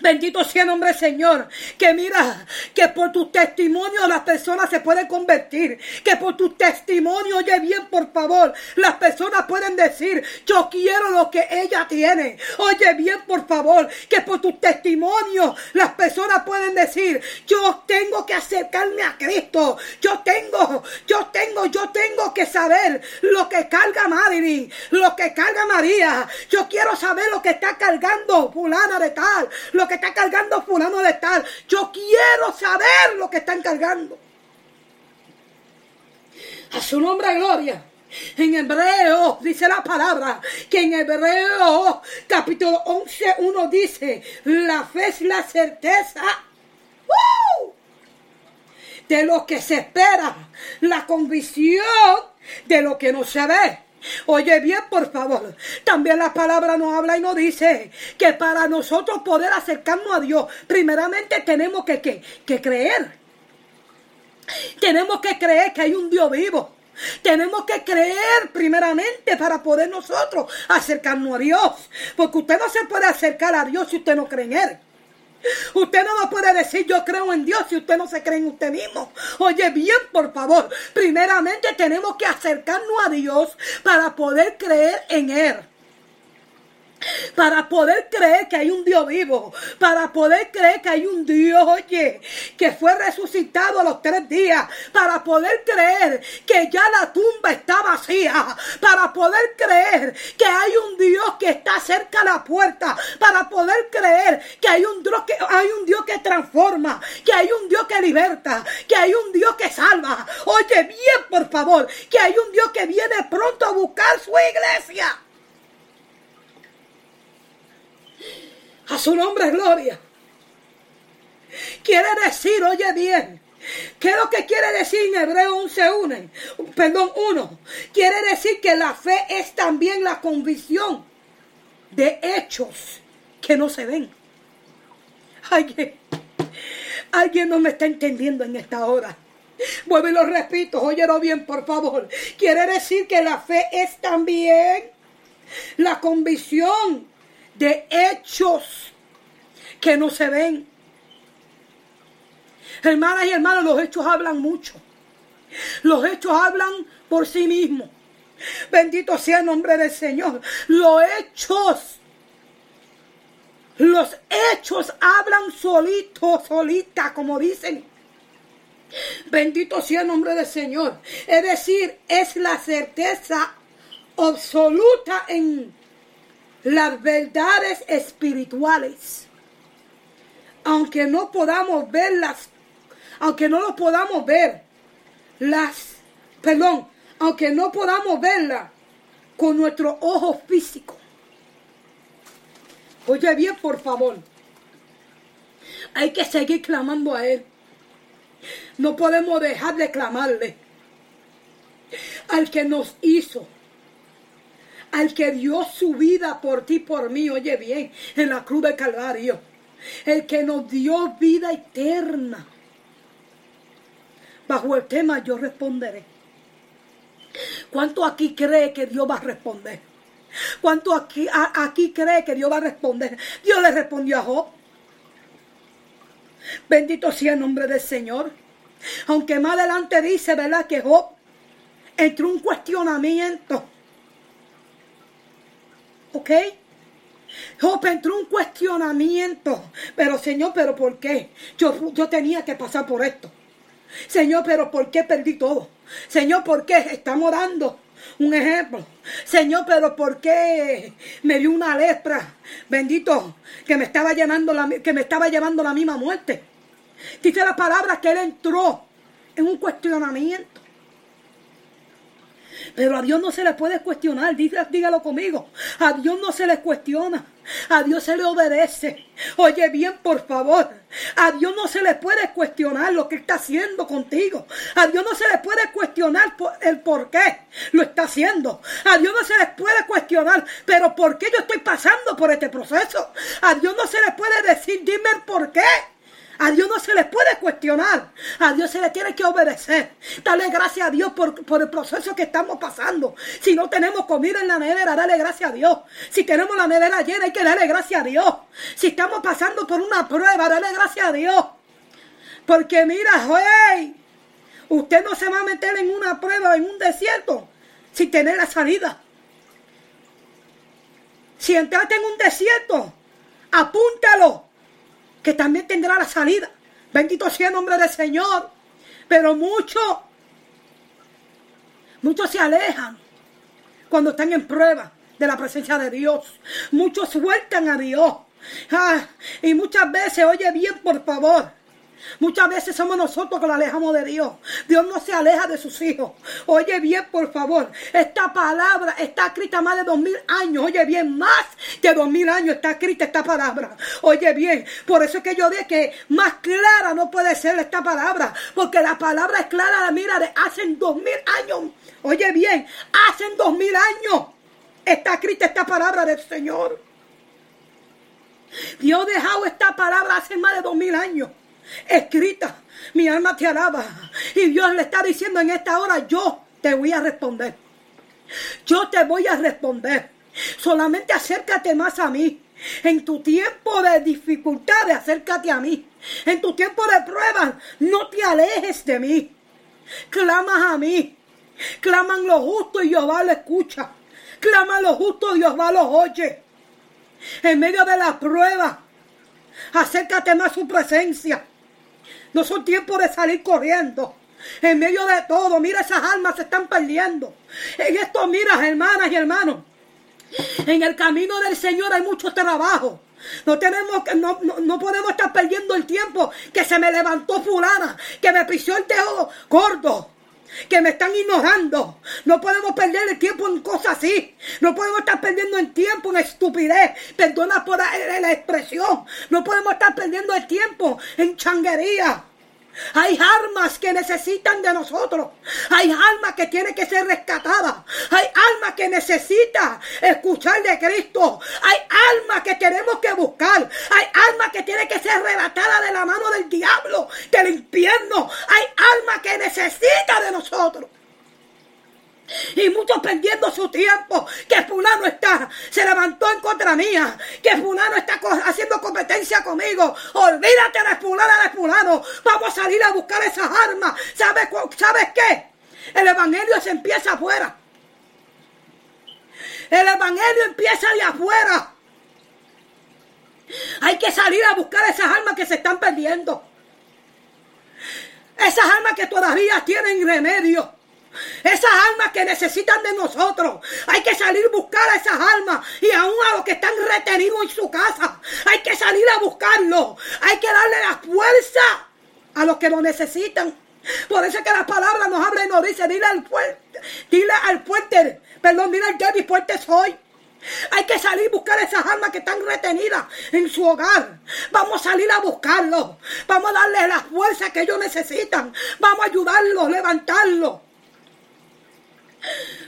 [SPEAKER 1] Bendito sea el nombre Señor. Que mira, que por tu testimonio las personas se pueden convertir. Que por tu testimonio, oye bien, por favor, las personas pueden decir, yo quiero lo que ella tiene. Oye bien, por favor, que por tu testimonio las personas pueden decir, yo tengo que acercarme a Cristo. Yo tengo, yo tengo, yo tengo que saber lo que carga Marilyn, lo que carga María. Yo quiero saber lo que está cargando fulana de tal lo que está cargando fulano de tal. Yo quiero saber lo que están cargando. A su nombre, gloria. En Hebreo dice la palabra que en Hebreo capítulo 11, 1 dice, la fe es la certeza de lo que se espera, la convicción de lo que no se ve. Oye bien, por favor. También la palabra nos habla y nos dice que para nosotros poder acercarnos a Dios, primeramente tenemos que, que, creer. Tenemos que creer que hay un Dios vivo. Tenemos que creer primeramente para poder nosotros acercarnos a Dios. Porque usted no se puede acercar a Dios si usted no cree en Él. Usted no me puede decir yo creo en Dios si usted no se cree en usted mismo. Oye bien, por favor. Primeramente tenemos que acercarnos a Dios para poder creer en Él para poder creer que hay un Dios vivo, para poder creer que hay un Dios, oye, que fue resucitado a los tres días, para poder creer que ya la tumba está vacía, para poder creer que hay un Dios que está cerca a la puerta, para poder creer que hay un Dios que hay un Dios que transforma, que hay un Dios que liberta, que hay un Dios que salva. Oye, bien, por favor, que hay un Dios que viene pronto a buscar su iglesia. A su nombre gloria. Quiere decir, oye bien, ¿Qué es lo que quiere decir en Hebreo 11.1? Perdón, 1. Quiere decir que la fe es también la convicción de hechos que no se ven. Alguien, alguien no me está entendiendo en esta hora. Vuelvo y lo repito, óyelo bien, por favor. Quiere decir que la fe es también la convicción de hechos que no se ven. Hermanas y hermanos, los hechos hablan mucho. Los hechos hablan por sí mismos. Bendito sea el nombre del Señor. Los hechos, los hechos hablan solitos, solita, como dicen. Bendito sea el nombre del Señor. Es decir, es la certeza absoluta en las verdades espirituales. Aunque no podamos verlas, aunque no lo podamos ver, las, perdón, aunque no podamos verlas con nuestro ojo físico. Oye bien, por favor. Hay que seguir clamando a Él. No podemos dejar de clamarle al que nos hizo al que dio su vida por ti, por mí, oye bien, en la cruz del Calvario, el que nos dio vida eterna. Bajo el tema yo responderé. ¿Cuánto aquí cree que Dios va a responder? ¿Cuánto aquí, aquí cree que Dios va a responder? Dios le respondió a Job. Bendito sea el nombre del Señor. Aunque más adelante dice, ¿verdad? Que Job entró un cuestionamiento ¿Ok? Job entró un cuestionamiento. Pero Señor, ¿pero por qué? Yo, yo tenía que pasar por esto. Señor, ¿pero por qué perdí todo? Señor, ¿por qué? Estamos dando un ejemplo. Señor, pero ¿por qué me dio una lepra? Bendito, que me estaba llevando la, que me estaba llevando la misma muerte. Dice la palabra que él entró en un cuestionamiento. Pero a Dios no se le puede cuestionar, dígalo conmigo. A Dios no se le cuestiona. A Dios se le obedece. Oye bien, por favor. A Dios no se le puede cuestionar lo que está haciendo contigo. A Dios no se le puede cuestionar el por qué lo está haciendo. A Dios no se le puede cuestionar, pero ¿por qué yo estoy pasando por este proceso? A Dios no se le puede decir, dime el por qué. A Dios no se le puede cuestionar. A Dios se le tiene que obedecer. Dale gracias a Dios por, por, el proceso que estamos pasando. Si no tenemos comida en la nevera, dale gracias a Dios. Si tenemos la nevera llena, hay que darle gracias a Dios. Si estamos pasando por una prueba, dale gracias a Dios. Porque mira, hey, usted no se va a meter en una prueba, en un desierto, sin tener la salida. Si entraste en un desierto, apúntalo que también tendrá la salida. Bendito sea el nombre del Señor. Pero muchos, muchos se alejan cuando están en prueba de la presencia de Dios. Muchos sueltan a Dios. Ah, y muchas veces, oye bien, por favor, Muchas veces somos nosotros que lo alejamos de Dios. Dios no se aleja de sus hijos. Oye bien, por favor. Esta palabra está escrita más de dos mil años. Oye bien, más de dos mil años está escrita esta palabra. Oye bien, por eso es que yo dije que más clara no puede ser esta palabra. Porque la palabra es clara, mira, de hace dos mil años. Oye bien, hace dos mil años está escrita esta palabra del Señor. Dios dejado esta palabra hace más de dos mil años escrita. Mi alma te alaba. Y Dios le está diciendo en esta hora, yo te voy a responder. Yo te voy a responder. Solamente acércate más a mí. En tu tiempo de dificultades, acércate a mí. En tu tiempo de pruebas, no te alejes de mí. Clamas a mí. Claman los justos y Jehová lo escucha. Claman los justos y Jehová los oye. En medio de la prueba, acércate más a su presencia. No son tiempos de salir corriendo. En medio de todo, mira, esas almas se están perdiendo. En esto, mira, hermanas y hermanos. En el camino del Señor hay mucho trabajo. No tenemos no, no, podemos estar perdiendo el tiempo que se me levantó fulana, que me pisó el dedo gordo, que me están ignorando. No podemos perder el tiempo en cosas así. No podemos estar perdiendo el tiempo en estupidez. Perdona por la expresión. No podemos estar perdiendo el tiempo en changuería. Hay almas que necesitan de nosotros. Hay almas que tienen que ser rescatadas. Hay almas que necesitan escuchar de Cristo. Hay almas que tenemos que buscar. Hay almas que tienen que ser arrebatadas de la mano del diablo, del infierno. Hay almas que necesitan de nosotros. Y muchos perdiendo su tiempo. Que fulano está, se levantó en contra mía. Que fulano está haciendo competencia conmigo. Olvídate de fulano, de fulano. Vamos a salir a buscar esas armas. ¿Sabes, ¿Sabes qué? El evangelio se empieza afuera. El evangelio empieza de afuera. Hay que salir a buscar esas armas que se están perdiendo. Esas armas que todavía tienen remedio. Esas almas que necesitan de nosotros. Hay que salir a buscar a esas almas. Y aún a los que están retenidos en su casa. Hay que salir a buscarlo. Hay que darle la fuerza a los que lo necesitan. Por eso es que la palabra nos habla y nos dice, dile al fuerte, dile al fuerte, perdón, dile al débil fuerte soy. Hay que salir a buscar esas almas que están retenidas en su hogar. Vamos a salir a buscarlos. Vamos a darle la fuerza que ellos necesitan. Vamos a ayudarlos, levantarlos.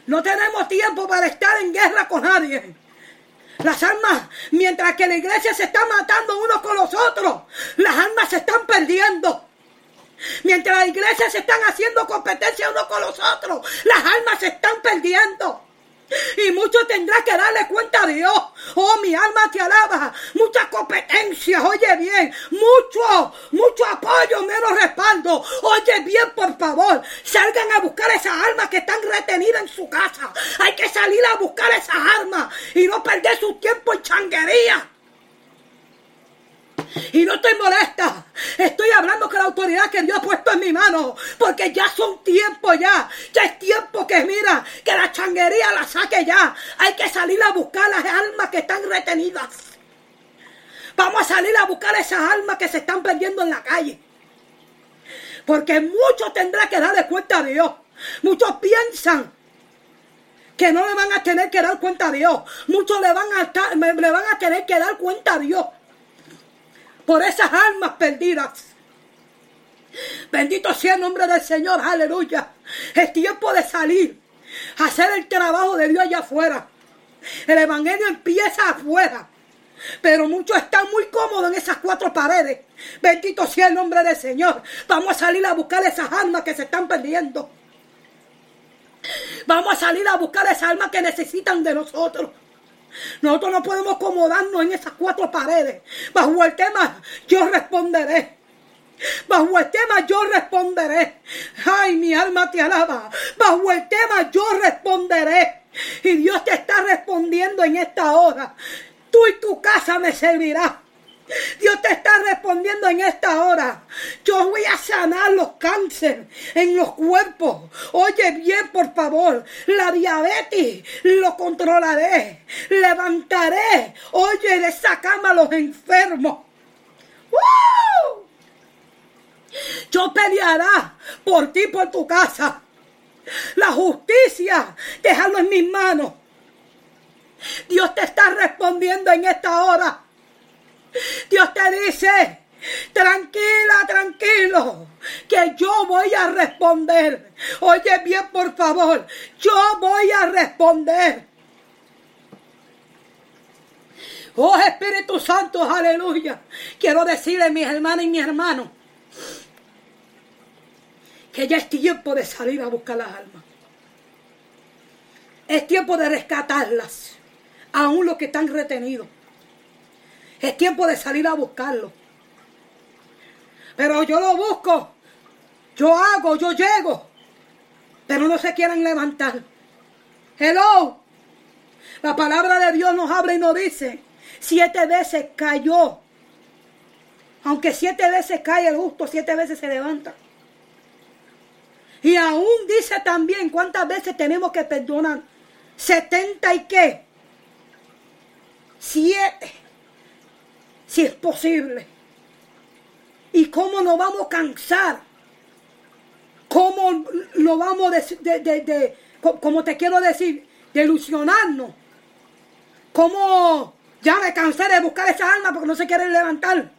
[SPEAKER 1] No tenemos tiempo para estar en guerra con nadie. Las almas, mientras que la iglesia se está matando unos con los otros, las almas se están perdiendo. Mientras la iglesia se están haciendo competencia unos con los otros, las almas se están perdiendo. Y mucho tendrá que darle cuenta a Dios. Oh, mi alma te alaba. Muchas competencias, oye bien. Mucho, mucho apoyo, menos respaldo. Oye bien, por favor. Salgan a buscar esas almas que están retenidas en su casa. Hay que salir a buscar esas armas y no perder su tiempo en changuería. Y no estoy molesta. Estoy hablando con la autoridad que Dios ha puesto en mi mano. Porque ya son tiempos ya. Ya es tiempo que mira, que la changuería la saque ya. Hay que salir a buscar las almas que están retenidas. Vamos a salir a buscar esas almas que se están perdiendo en la calle. Porque muchos tendrá que darle cuenta a Dios. Muchos piensan que no le van a tener que dar cuenta a Dios. Muchos le van a, le van a tener que dar cuenta a Dios por esas almas perdidas. Bendito sea el nombre del Señor, aleluya. Es tiempo de salir, hacer el trabajo de Dios allá afuera. El Evangelio empieza afuera. Pero muchos están muy cómodos en esas cuatro paredes. Bendito sea el nombre del Señor. Vamos a salir a buscar esas almas que se están perdiendo. Vamos a salir a buscar esas almas que necesitan de nosotros. Nosotros no podemos acomodarnos en esas cuatro paredes. Bajo el tema, yo responderé. Bajo el tema yo responderé. Ay, mi alma te alaba. Bajo el tema yo responderé. Y Dios te está respondiendo en esta hora. Tú y tu casa me servirá. Dios te está respondiendo en esta hora. Yo voy a sanar los cánceres en los cuerpos. Oye bien, por favor. La diabetes lo controlaré. Levantaré. Oye, de esa cama a los enfermos. Yo peleará por ti, por tu casa. La justicia, déjalo en mis manos. Dios te está respondiendo en esta hora. Dios te dice, tranquila, tranquilo, que yo voy a responder. Oye bien, por favor, yo voy a responder. Oh Espíritu Santo, aleluya. Quiero decirle, mis hermanas y mis hermanos, que ya es tiempo de salir a buscar las almas. Es tiempo de rescatarlas, aún los que están retenidos. Es tiempo de salir a buscarlo. Pero yo lo busco, yo hago, yo llego, pero no se quieren levantar. Hello. La palabra de Dios nos habla y nos dice, siete veces cayó. Aunque siete veces cae el justo, siete veces se levanta. Y aún dice también cuántas veces tenemos que perdonar. ¿Setenta y qué? Siete. Si es posible. ¿Y cómo nos vamos a cansar? ¿Cómo nos vamos de, de, como te quiero decir, de ilusionarnos? ¿Cómo ya me cansé de buscar esa alma porque no se quieren levantar?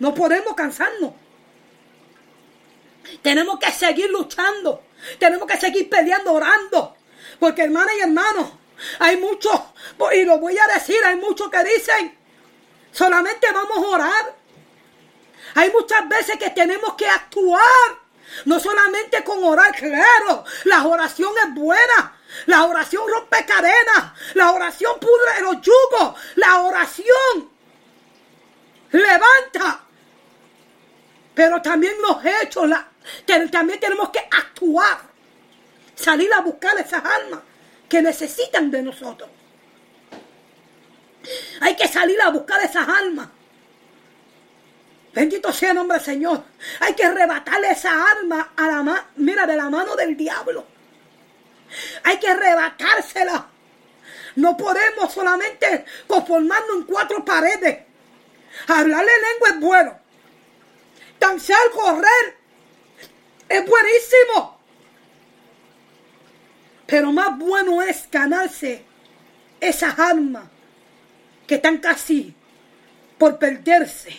[SPEAKER 1] No podemos cansarnos. Tenemos que seguir luchando. Tenemos que seguir peleando, orando. Porque hermanas y hermanos, hay muchos, y lo voy a decir, hay muchos que dicen, solamente vamos a orar. Hay muchas veces que tenemos que actuar. No solamente con orar, claro, la oración es buena. La oración rompe cadenas. La oración pudre los yugos. La oración levanta. Pero también los hechos, también tenemos que actuar, salir a buscar esas almas que necesitan de nosotros. Hay que salir a buscar esas almas. Bendito sea el nombre del Señor. Hay que arrebatarle esa alma a la mira, de la mano del diablo. Hay que arrebatársela. No podemos solamente conformarnos en cuatro paredes. Hablarle lengua es bueno. Danzar, correr, es buenísimo. Pero más bueno es ganarse esas almas que están casi por perderse.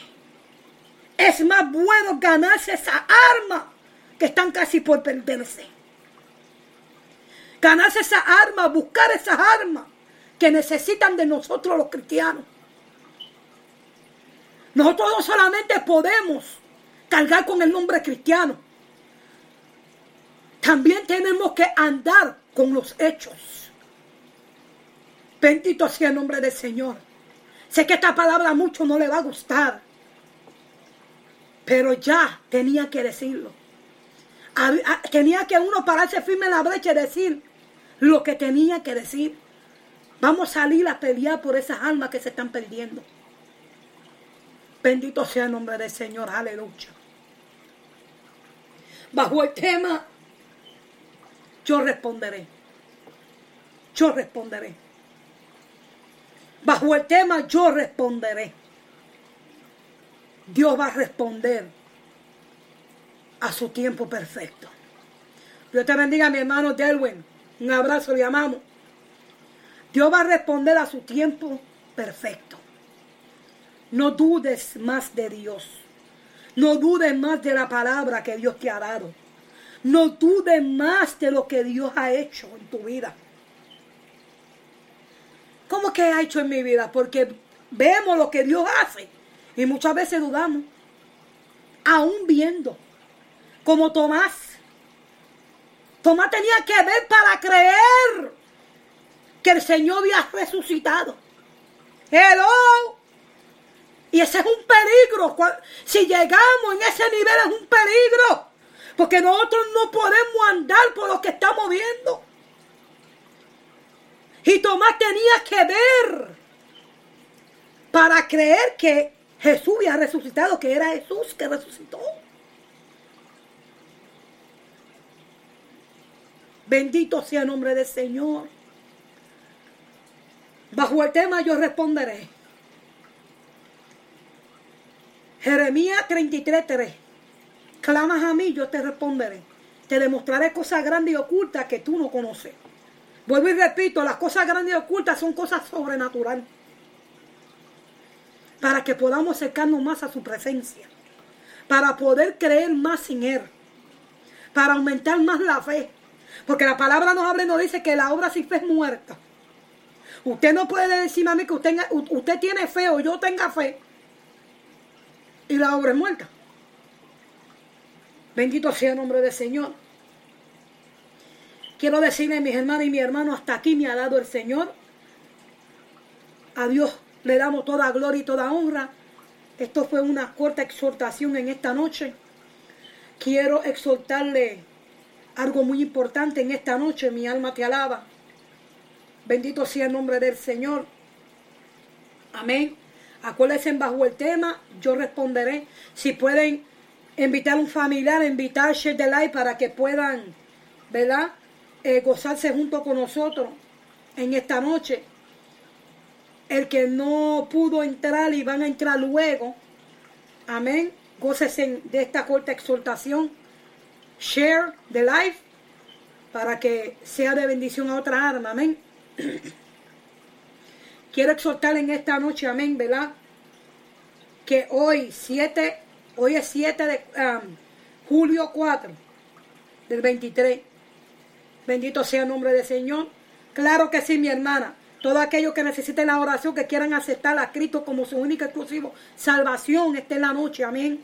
[SPEAKER 1] Es más bueno ganarse esa arma que están casi por perderse. Ganarse esa arma, buscar esas armas que necesitan de nosotros los cristianos. Nosotros no solamente podemos cargar con el nombre cristiano, también tenemos que andar con los hechos. Bendito sea el nombre del Señor. Sé que esta palabra a muchos no le va a gustar. Pero ya tenía que decirlo. Tenía que uno pararse firme en la brecha y decir lo que tenía que decir. Vamos a salir a pelear por esas almas que se están perdiendo. Bendito sea el nombre del Señor. Aleluya. Bajo el tema yo responderé. Yo responderé. Bajo el tema yo responderé. Dios va a responder a su tiempo perfecto. Dios te bendiga, mi hermano Delwin. Un abrazo, le amamos. Dios va a responder a su tiempo perfecto. No dudes más de Dios. No dudes más de la palabra que Dios te ha dado. No dudes más de lo que Dios ha hecho en tu vida. ¿Cómo que ha hecho en mi vida? Porque vemos lo que Dios hace y muchas veces dudamos. Aún viendo, como Tomás. Tomás tenía que ver para creer que el Señor había resucitado. Hello. Y ese es un peligro. Si llegamos en ese nivel es un peligro. Porque nosotros no podemos andar por lo que estamos viendo. Y Tomás tenía que ver para creer que Jesús había resucitado, que era Jesús que resucitó. Bendito sea el nombre del Señor. Bajo el tema yo responderé. Jeremías 33:3. Clamas a mí, yo te responderé. Te demostraré cosas grandes y ocultas que tú no conoces. Vuelvo y repito, las cosas grandes y ocultas son cosas sobrenaturales. Para que podamos acercarnos más a su presencia. Para poder creer más en Él. Para aumentar más la fe. Porque la palabra nos habla y nos dice que la obra sin fe es muerta. Usted no puede decirme a mí que usted, usted tiene fe o yo tenga fe y la obra es muerta. Bendito sea el nombre del Señor. Quiero decirle, mis hermanos y mi hermano, hasta aquí me ha dado el Señor. A Dios le damos toda gloria y toda honra. Esto fue una corta exhortación en esta noche. Quiero exhortarle algo muy importante en esta noche. Mi alma te alaba. Bendito sea el nombre del Señor. Amén. Acuérdense bajo el tema, yo responderé. Si pueden invitar a un familiar, invitar a de Light para que puedan, ¿verdad? Eh, gozarse junto con nosotros en esta noche. El que no pudo entrar y van a entrar luego, amén. Gócese de esta corta exhortación. Share the life para que sea de bendición a otra arma, amén. *clears throat* Quiero exhortar en esta noche, amén, ¿verdad? Que hoy, 7, hoy es 7 de um, julio 4 del 23. Bendito sea el nombre del Señor. Claro que sí, mi hermana. Todos aquellos que necesiten la oración, que quieran aceptar a Cristo como su único exclusivo salvación, esté en la noche. Amén.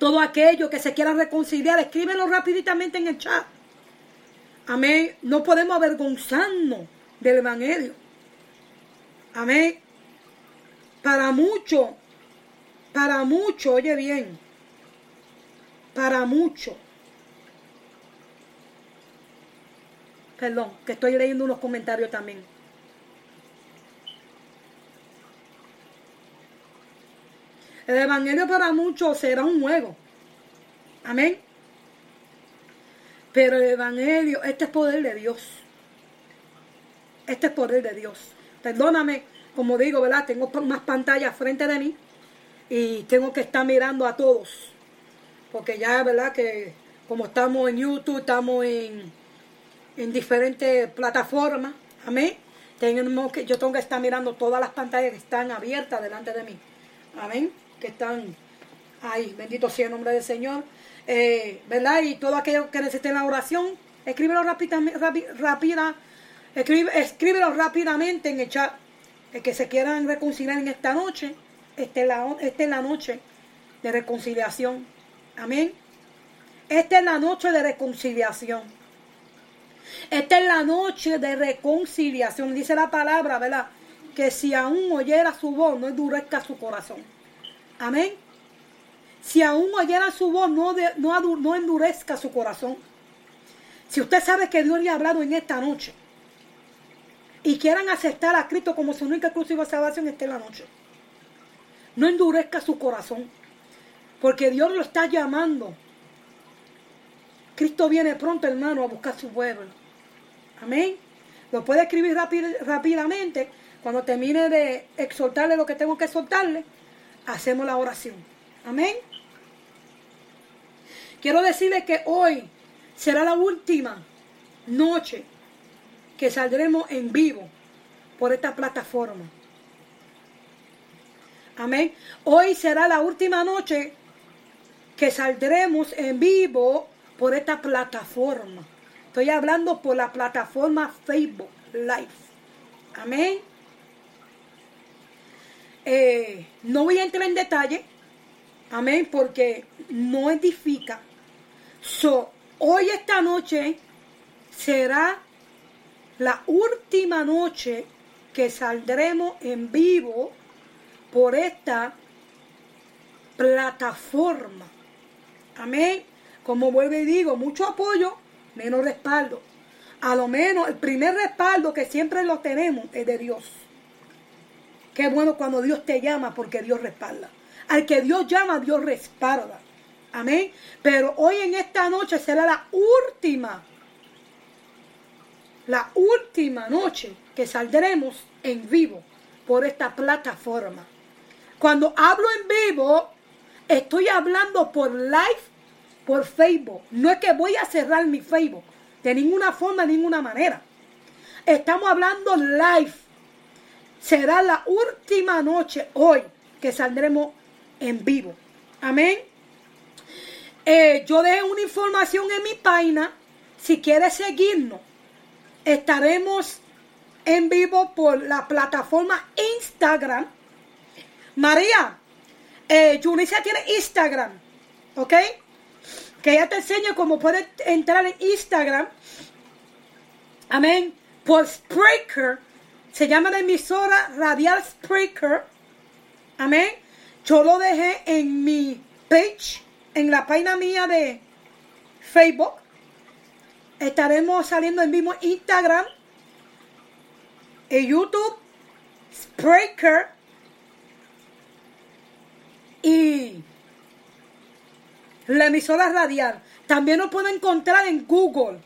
[SPEAKER 1] Todo aquello que se quieran reconciliar, escríbelo rapiditamente en el chat. Amén. No podemos avergonzarnos del Evangelio. Amén. Para mucho, para mucho, oye bien, para mucho. Perdón, que estoy leyendo unos comentarios también. El Evangelio para muchos será un juego. Amén. Pero el Evangelio, este es poder de Dios. Este es poder de Dios. Perdóname, como digo, ¿verdad? Tengo más pantallas frente de mí y tengo que estar mirando a todos. Porque ya, ¿verdad? Que como estamos en YouTube, estamos en, en diferentes plataformas. Amén. Tenemos que, yo tengo que estar mirando todas las pantallas que están abiertas delante de mí. Amén. Que están ahí. Bendito sea el nombre del Señor. Eh, ¿verdad? Y todo aquello que necesiten la oración, escríbelo rápidamente, rápida, escribe, escríbelo rápidamente en el chat. El que se quieran reconciliar en esta noche, esta es la, esta es la noche de reconciliación. Amén. Esta es la noche de reconciliación. Esta es la noche de reconciliación. Dice la palabra, ¿verdad? Que si aún oyera su voz, no endurezca su corazón. Amén. Si aún oyera su voz, no, no, endurezca su corazón. Si usted sabe que Dios le ha hablado en esta noche y quieran aceptar a Cristo como su única exclusiva salvación, esta en la noche. No endurezca su corazón, porque Dios lo está llamando. Cristo viene pronto, hermano, a buscar su pueblo. Amén. Lo puede escribir rápidamente. Cuando termine de exhortarle lo que tengo que exhortarle, hacemos la oración. Amén. quiero decirle que hoy será la última noche que saldremos en vivo por esta plataforma. Amén. Hoy será la última noche que saldremos en vivo por esta plataforma. Estoy hablando por la plataforma Facebook Live. Amén. Eh, no voy a entrar en detalle. Amén. Porque no edifica. So, hoy esta noche será la última noche que saldremos en vivo por esta plataforma. Amén. Como vuelvo y digo, mucho apoyo, menos respaldo. A lo menos el primer respaldo que siempre lo tenemos es de Dios. Qué bueno cuando Dios te llama porque Dios respalda. Al que Dios llama, Dios respalda. Amén. Pero hoy en esta noche será la última, la última noche que saldremos en vivo por esta plataforma. Cuando hablo en vivo, estoy hablando por live, por Facebook. No es que voy a cerrar mi Facebook. De ninguna forma, de ninguna manera. Estamos hablando live. Será la última noche hoy que saldremos en vivo. Amén. Eh, yo dejé una información en mi página. Si quieres seguirnos, estaremos en vivo por la plataforma Instagram María, eh, tiene Instagram, ¿ok? Que ella te enseñe cómo puedes entrar en Instagram. Amén. Por Spreaker. Se llama la emisora Radial Spreaker. Amén. Yo lo dejé en mi page, en la página mía de Facebook. Estaremos saliendo en vivo Instagram, en YouTube, Spreaker y la emisora radial. También nos pueden encontrar en Google.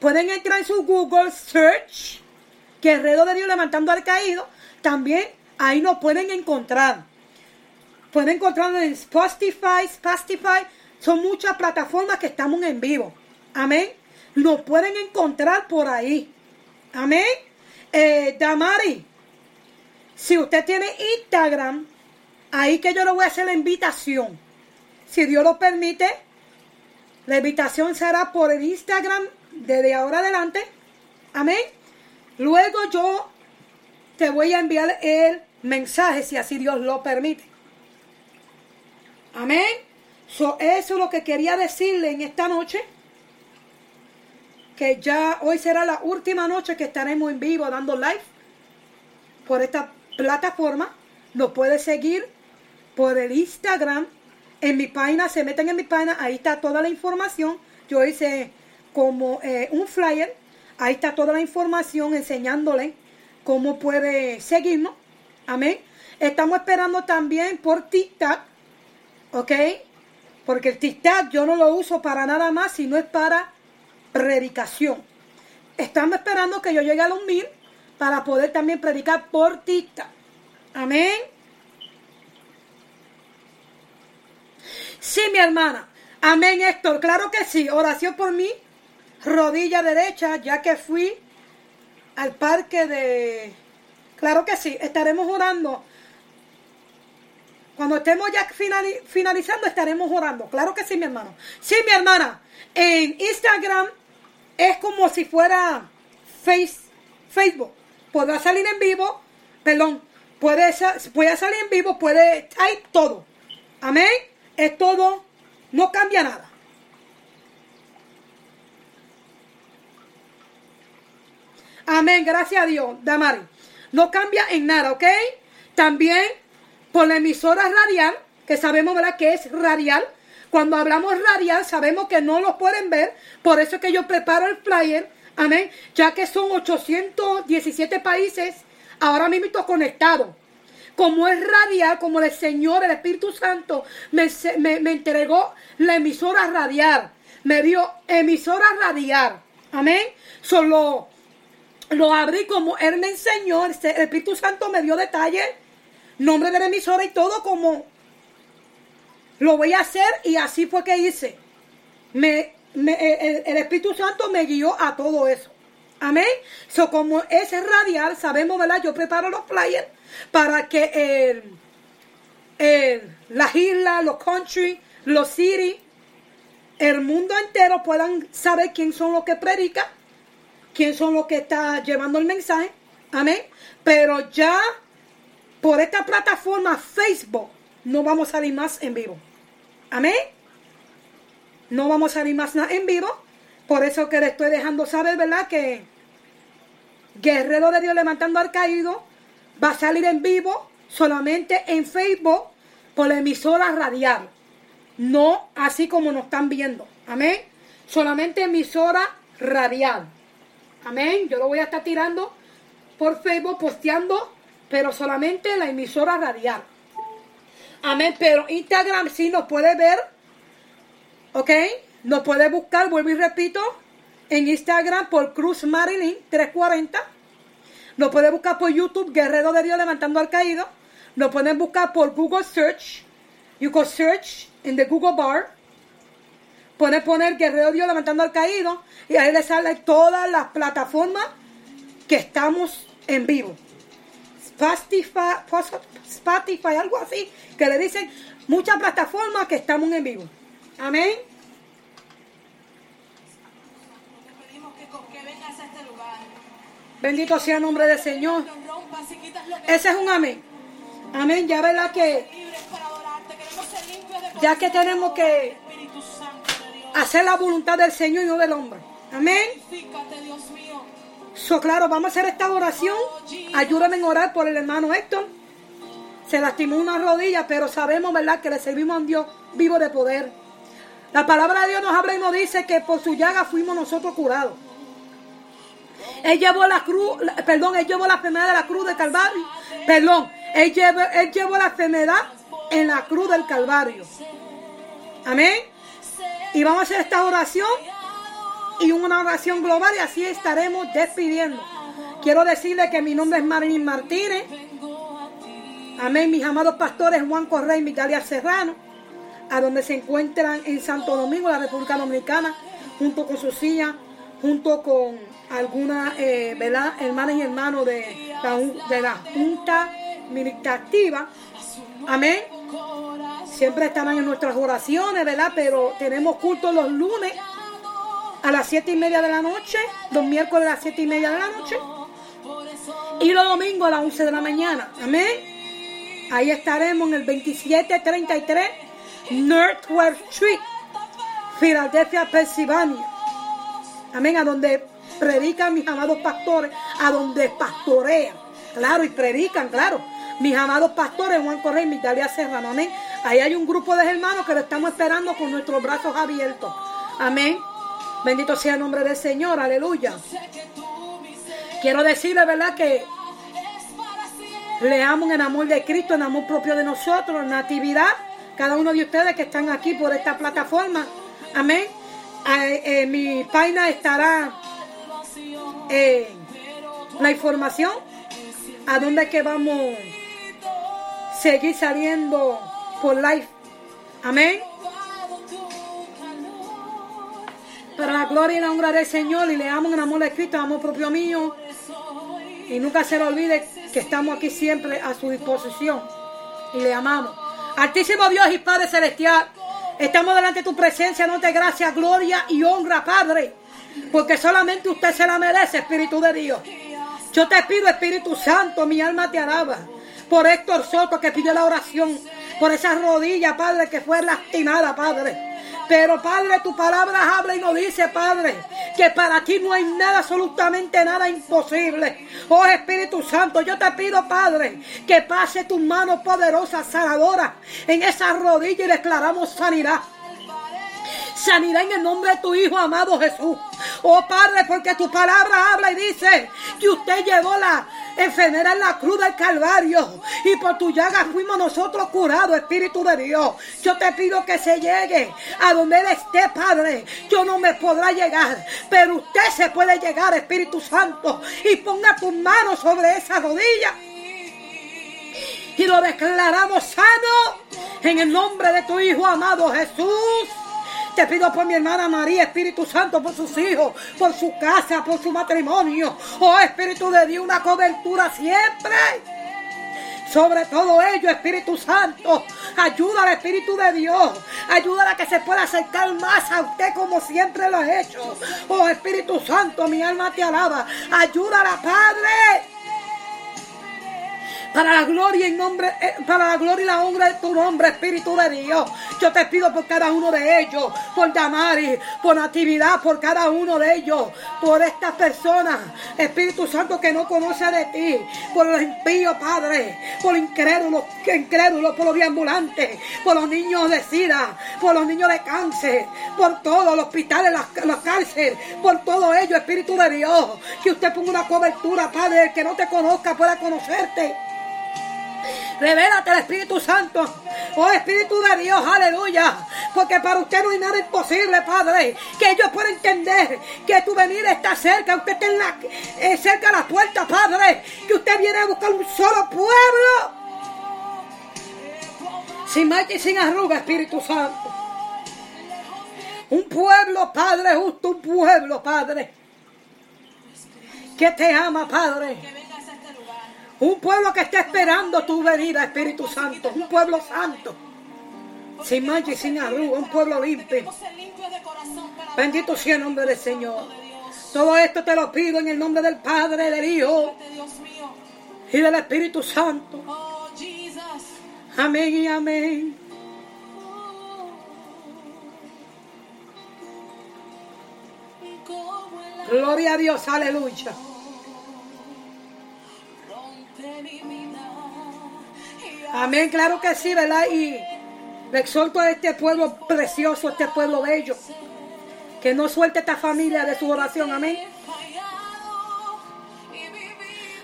[SPEAKER 1] Pueden entrar en su Google Search, Guerrero de Dios levantando al caído. También ahí nos pueden encontrar. Pueden encontrarnos en Spotify, Spotify. Son muchas plataformas que estamos en vivo. Amén. Nos pueden encontrar por ahí. Amén. Eh, Damari, si usted tiene Instagram, Ahí que yo le voy a hacer la invitación. Si Dios lo permite, la invitación será por el Instagram desde ahora adelante. Amén. Luego yo te voy a enviar el mensaje si así Dios lo permite. Amén. eso es lo que quería decirle en esta noche. Que ya hoy será la última noche que estaremos en vivo dando live por esta plataforma. Nos puede seguir por el Instagram. En mi página, se meten en mi página, ahí está toda la información. Yo hice como eh, un flyer, ahí está toda la información enseñándole cómo puede seguirnos. Amén. Estamos esperando también por TikTok, ¿ok? Porque el TikTok yo no lo uso para nada más, sino es para predicación. Estamos esperando que yo llegue a los mil para poder también predicar por TikTok. Amén. Sí, mi hermana. Amén, Héctor. Claro que sí. Oración por mí. Rodilla derecha, ya que fui al parque de... Claro que sí. Estaremos orando. Cuando estemos ya finalizando, estaremos orando. Claro que sí, mi hermano. Sí, mi hermana. En Instagram es como si fuera face, Facebook. Podrá salir en vivo. Perdón. Puede, puede salir en vivo. Puede... Hay todo. Amén es todo, no cambia nada. Amén, gracias a Dios, Damari. No cambia en nada, ¿ok? También por la emisora radial, que sabemos, ¿verdad?, que es radial. Cuando hablamos radial, sabemos que no lo pueden ver. Por eso es que yo preparo el flyer, amén, ya que son 817 países ahora mismo conectados como es radial, como el Señor, el Espíritu Santo, me, entregó la emisora radial. Me dio emisora radial. Amén. Solo lo abrí como Él me enseñó. El Espíritu Santo me dio detalles, nombre de la emisora y todo como lo voy a hacer y así fue que hice. me, el, Espíritu Santo me guió a todo eso. Amén. So, como es radial, sabemos, ¿verdad? Yo preparo los flyers para que el, las islas, los country, los city, el mundo entero puedan saber quién son los que predican, quién son los que está llevando el mensaje. Amén. Pero ya por esta plataforma Facebook no vamos a salir más en vivo. Amén. No vamos a salir más en vivo. Por eso que le estoy dejando saber, ¿verdad? Que Guerrero de Dios levantando al caído va a salir en vivo solamente en Facebook por la emisora radial. No así como nos están viendo. Amén. Solamente emisora radial. Amén. Yo lo voy a estar tirando por Facebook, posteando, pero solamente la emisora radial. Amén. Pero Instagram sí nos puede ver. ¿Ok? Nos puede buscar, vuelvo y repito, en Instagram por Cruz Marilyn 340. Nos puede buscar por YouTube Guerrero de Dios Levantando al Caído. Nos pueden buscar por Google Search. You can search in the Google bar. Pueden poner Guerrero de Dios Levantando al Caído. Y ahí les sale todas las plataformas que estamos en vivo. Spotify, Spotify, algo así, que le dicen muchas plataformas que estamos en vivo. Amén. Bendito sea el nombre del Señor. Ese es un amén. Amén. Ya verá que ya que tenemos que hacer la voluntad del Señor y no del hombre. Amén. So, claro, vamos a hacer esta oración. Ayúdame en orar por el hermano Héctor. Se lastimó una rodilla, pero sabemos, ¿verdad?, que le servimos a un Dios vivo de poder. La palabra de Dios nos habla y nos dice que por su llaga fuimos nosotros curados. Él llevó la cruz, perdón, él llevó la enfermedad de la cruz del Calvario. Perdón, él llevó, él llevó la enfermedad en la cruz del Calvario. Amén. Y vamos a hacer esta oración y una oración global y así estaremos despidiendo. Quiero decirle que mi nombre es Marilyn Martínez. Amén, mis amados pastores Juan Correa y Miguel Serrano, a donde se encuentran en Santo Domingo, la República Dominicana, junto con su silla, junto con algunas eh, hermanas y hermanos de la, de la Junta Administrativa. Amén. Siempre estarán en nuestras oraciones, ¿verdad? Pero tenemos culto los lunes a las siete y media de la noche, los miércoles a las siete y media de la noche y los domingos a las 11 de la mañana. Amén. Ahí estaremos en el 2733 Northwest Street, Filadelfia, Pensilvania. Amén. A donde predican mis amados pastores, a donde pastorean. Claro, y predican, claro. Mis amados pastores, Juan Correa y Italia Serrano. Amén. Ahí hay un grupo de hermanos que lo estamos esperando con nuestros brazos abiertos. Amén. Bendito sea el nombre del Señor, aleluya. Quiero decirle, ¿verdad? Que leamos en amor de Cristo, en amor propio de nosotros, natividad. Cada uno de ustedes que están aquí por esta plataforma. Amén. En eh, mi página estará eh, la información a dónde es que vamos a seguir saliendo por live. Amén. Para la gloria y la honra del Señor y le amo en amor de Cristo, amor propio mío. Y nunca se le olvide que estamos aquí siempre a su disposición y le amamos. Altísimo Dios y Padre Celestial, estamos delante de tu presencia, no te gracias, gloria y honra, Padre, porque solamente usted se la merece, Espíritu de Dios. Yo te pido, Espíritu Santo, mi alma te alaba. Por Héctor Soto que pidió la oración, por esa rodilla, Padre, que fue lastimada, Padre. Pero Padre, tu palabra habla y nos dice, Padre, que para ti no hay nada, absolutamente nada imposible. Oh Espíritu Santo, yo te pido, Padre, que pase tu mano poderosa, sanadora, en esa rodilla y declaramos sanidad sanidad en el nombre de tu Hijo amado Jesús. Oh Padre, porque tu palabra habla y dice que usted llevó la, enfermera en la cruz del Calvario. Y por tu llaga fuimos nosotros curados, Espíritu de Dios. Yo te pido que se llegue a donde Él esté, Padre. Yo no me podrá llegar, pero usted se puede llegar, Espíritu Santo. Y ponga tus manos sobre esa rodilla. Y lo declaramos sano en el nombre de tu Hijo amado Jesús. Te pido por mi hermana María, Espíritu Santo, por sus hijos, por su casa, por su matrimonio. Oh Espíritu de Dios, una cobertura siempre. Sobre todo ello, Espíritu Santo, ayuda al Espíritu de Dios. Ayuda a que se pueda acercar más a usted como siempre lo ha hecho. Oh Espíritu Santo, mi alma te alaba. Ayúdala, Padre para la gloria y nombre, eh, para la gloria y la honra de tu nombre, Espíritu de Dios. Yo te pido por cada uno de ellos, por Damari, por Natividad, por cada uno de ellos, por estas personas, Espíritu Santo, que no conoce de ti, por los impíos, Padre, por los incrédulos, por los deambulantes, por los niños de SIDA, por los niños de cáncer, por todos los hospitales, los cárceles, por todo ello, Espíritu de Dios. Que usted ponga una cobertura, Padre, que no te conozca pueda conocerte. Revélate el Espíritu Santo. Oh Espíritu de Dios, aleluya. Porque para usted no hay nada imposible, Padre. Que ellos puedan entender que tu venida está cerca. Usted está eh, cerca de la puerta, Padre. Que usted viene a buscar un solo pueblo. Sin mancha y sin arruga, Espíritu Santo. Un pueblo, Padre, justo un pueblo, Padre. Que te ama, Padre un pueblo que está esperando tu venida, Espíritu Santo. Un pueblo santo. Sin mancha y sin arruga. Un pueblo limpio. Bendito sea el nombre del Señor. Todo esto te lo pido en el nombre del Padre, del Hijo y del Espíritu Santo. Amén y amén. Gloria a Dios, aleluya. Amén, claro que sí, ¿verdad? Y le exhorto a este pueblo precioso, este pueblo bello, que no suelte esta familia de su oración, amén.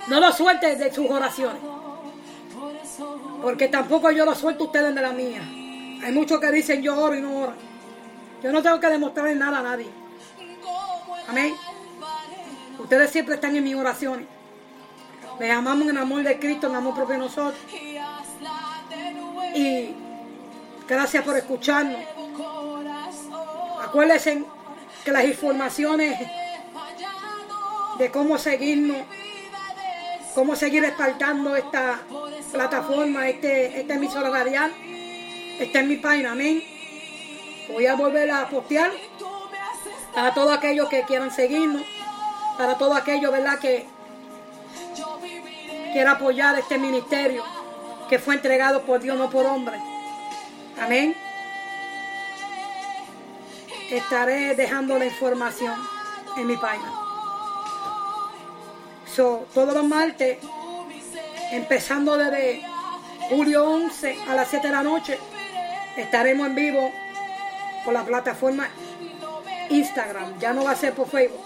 [SPEAKER 1] No lo suelte de sus oraciones, porque tampoco yo lo suelto ustedes de la mía. Hay muchos que dicen yo oro y no oro. Yo no tengo que demostrarle nada a nadie. Amén. Ustedes siempre están en mis oraciones. Les amamos en amor de Cristo, en amor propio de nosotros. Y gracias por escucharnos. Acuérdense que las informaciones de cómo seguirnos, cómo seguir respaldando esta plataforma, este, esta emisora radial, está en mi página, amén. Voy a volver a postear para todos aquellos que quieran seguirnos, para todos aquellos, ¿verdad?, que quiera apoyar este ministerio que fue entregado por Dios, no por hombre. Amén. Estaré dejando la información en mi página. So, todos los martes, empezando desde julio 11 a las 7 de la noche, estaremos en vivo por la plataforma Instagram. Ya no va a ser por Facebook.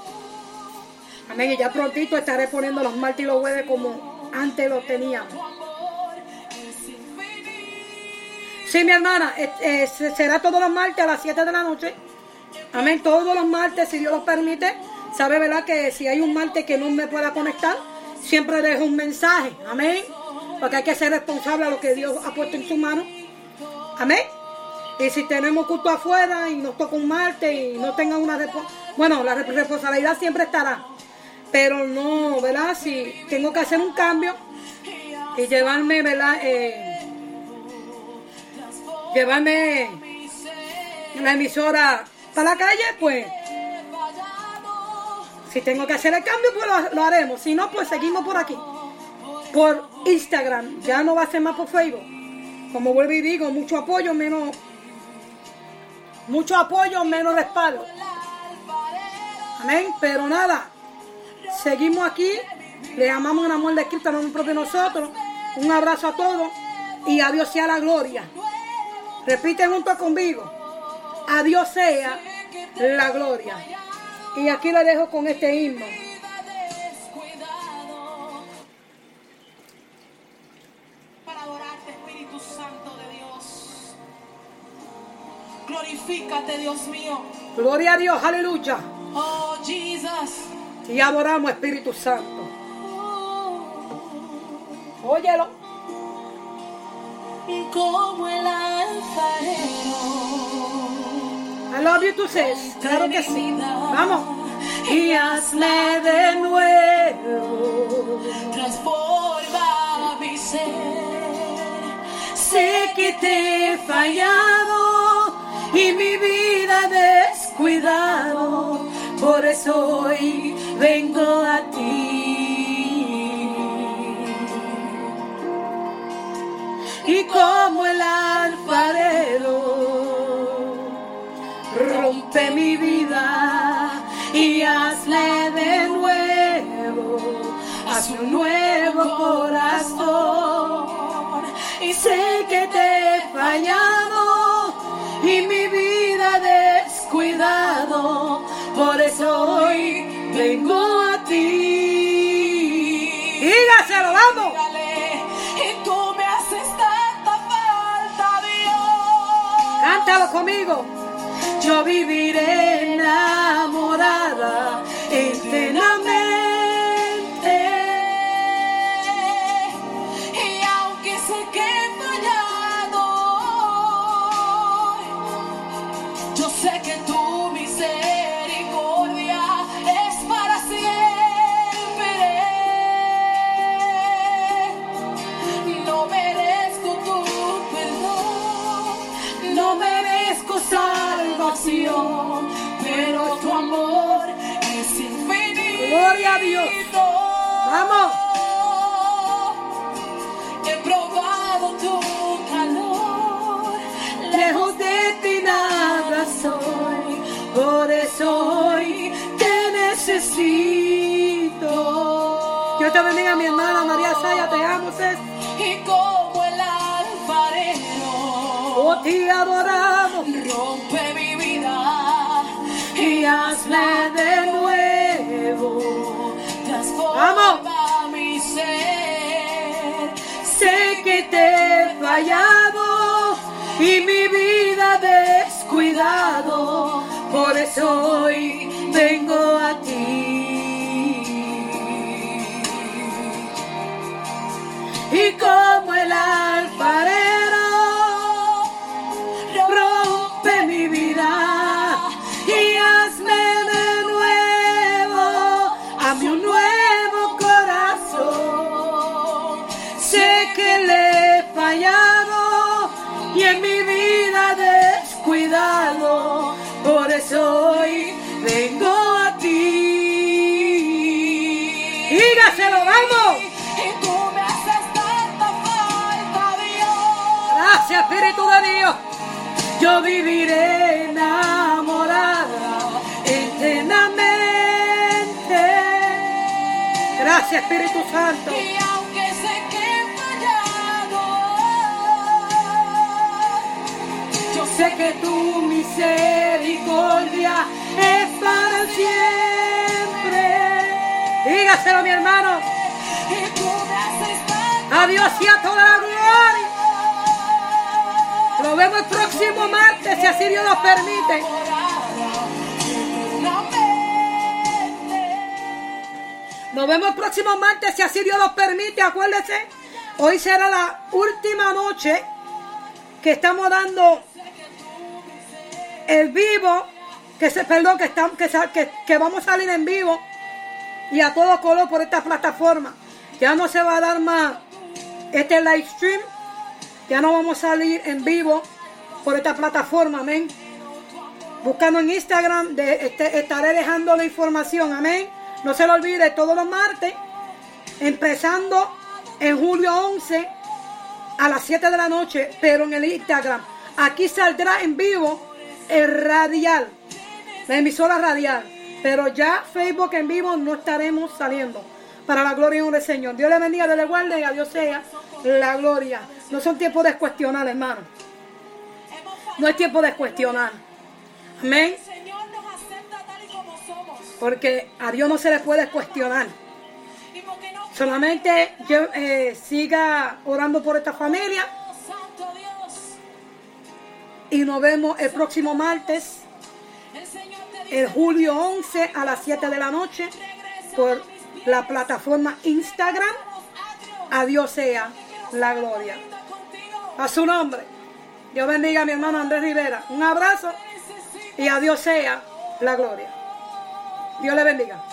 [SPEAKER 1] Amén. Y ya prontito estaré poniendo los martes y los jueves como antes lo teníamos. Sí, mi hermana, eh, eh, será todos los martes a las 7 de la noche. Amén, todos los martes, si Dios lo permite. Sabe, ¿verdad? Que si hay un martes que no me pueda conectar, siempre dejo un mensaje. Amén. Porque hay que ser responsable a lo que Dios ha puesto en su mano. Amén. Y si tenemos culto afuera y nos toca un martes y no tenga una... Bueno, la responsabilidad siempre estará. Pero no, ¿verdad? Si tengo que hacer un cambio y llevarme, ¿verdad? Eh, llevarme la emisora para la calle, pues si tengo que hacer el cambio, pues lo, haremos. Si no, pues seguimos por aquí. Por Instagram. Ya no va a ser más por Facebook. Como vuelvo y digo, mucho apoyo, menos. Mucho apoyo, menos respaldo. Amén. Pero nada. Seguimos aquí. Le amamos en amor de Cristo, no propio nosotros. Un abrazo a todos. Y a Dios sea la gloria. Repite junto conmigo. A Dios sea la gloria. Y aquí le dejo con este himno.
[SPEAKER 2] Para adorarte, Espíritu Santo de Dios. Glorifícate, Dios mío.
[SPEAKER 1] Gloria a Dios, aleluya.
[SPEAKER 2] Oh, Jesus.
[SPEAKER 1] Y adoramos, Espíritu Santo. Óyelo
[SPEAKER 2] como el alfarero.
[SPEAKER 1] love you to say. Claro que sí. Vamos. Y hazme de nuevo.
[SPEAKER 2] Transforma mi ser.
[SPEAKER 1] Sé que te he fallado y mi vida descuidado. Por eso hoy vengo a ti. Y como el alfarero rompe mi vida y hazle de nuevo, haz un nuevo corazón. Y sé que te he fallado y mi vida descuidado, por eso hoy vengo a ti. Dígaselo, vamos.
[SPEAKER 2] Y tú me haces tanta falta, Dios.
[SPEAKER 1] Cántalo conmigo. Yo viviré enamorada eternamente. Hoy te necesito. Dios te bendiga, mi hermana María Saya, te amo,
[SPEAKER 2] y como el alfarero
[SPEAKER 1] Oh, te adoramos
[SPEAKER 2] rompe mi vida
[SPEAKER 1] y hazme de nuevo.
[SPEAKER 2] transforma mi ser.
[SPEAKER 1] Sé que te he fallado y mi vida descuidado, por eso hoy vengo a ti. Y como el alfarero hoy vengo a ti. Dígaselo, vamos.
[SPEAKER 2] Y tú me haces tanta falta, Dios.
[SPEAKER 1] Gracias, Espíritu de Dios. Yo viviré enamorada eternamente. Gracias, Espíritu Santo.
[SPEAKER 2] Y aunque sé que he fallado, yo
[SPEAKER 1] Sé que tu misericordia es para siempre. Dígaselo, mi hermano. A Dios y a toda la gloria. Nos vemos el próximo martes, si así Dios nos permite. Nos vemos el próximo martes, si así Dios nos permite. Acuérdese, hoy será la última noche que estamos dando el vivo, que se, perdón, que, estamos, que, que, que vamos a salir en vivo y a todo color por esta plataforma. Ya no se va a dar más este live stream, ya no vamos a salir en vivo por esta plataforma, amén. Buscando en Instagram, de, este, estaré dejando la información, amén. No se lo olvide, todos los martes, empezando en julio 11 a las 7 de la noche, pero en el Instagram. Aquí saldrá en vivo el radial, la emisora radial. Pero ya Facebook en vivo no estaremos saliendo. Para la gloria y honra del Señor. Dios le bendiga, Dios le guarde y a Dios sea la gloria. No son tiempos de cuestionar, hermano. No es tiempo de cuestionar. Amén. Porque a Dios no se le puede cuestionar. Solamente yo, eh, siga orando por esta familia. Y nos vemos el próximo martes,
[SPEAKER 2] El
[SPEAKER 1] julio 11 a las 7 de la noche, por la plataforma Instagram. A Dios sea la gloria. A su nombre. Dios bendiga a mi hermano Andrés Rivera. Un abrazo Y a Dios sea la gloria. Dios le bendiga.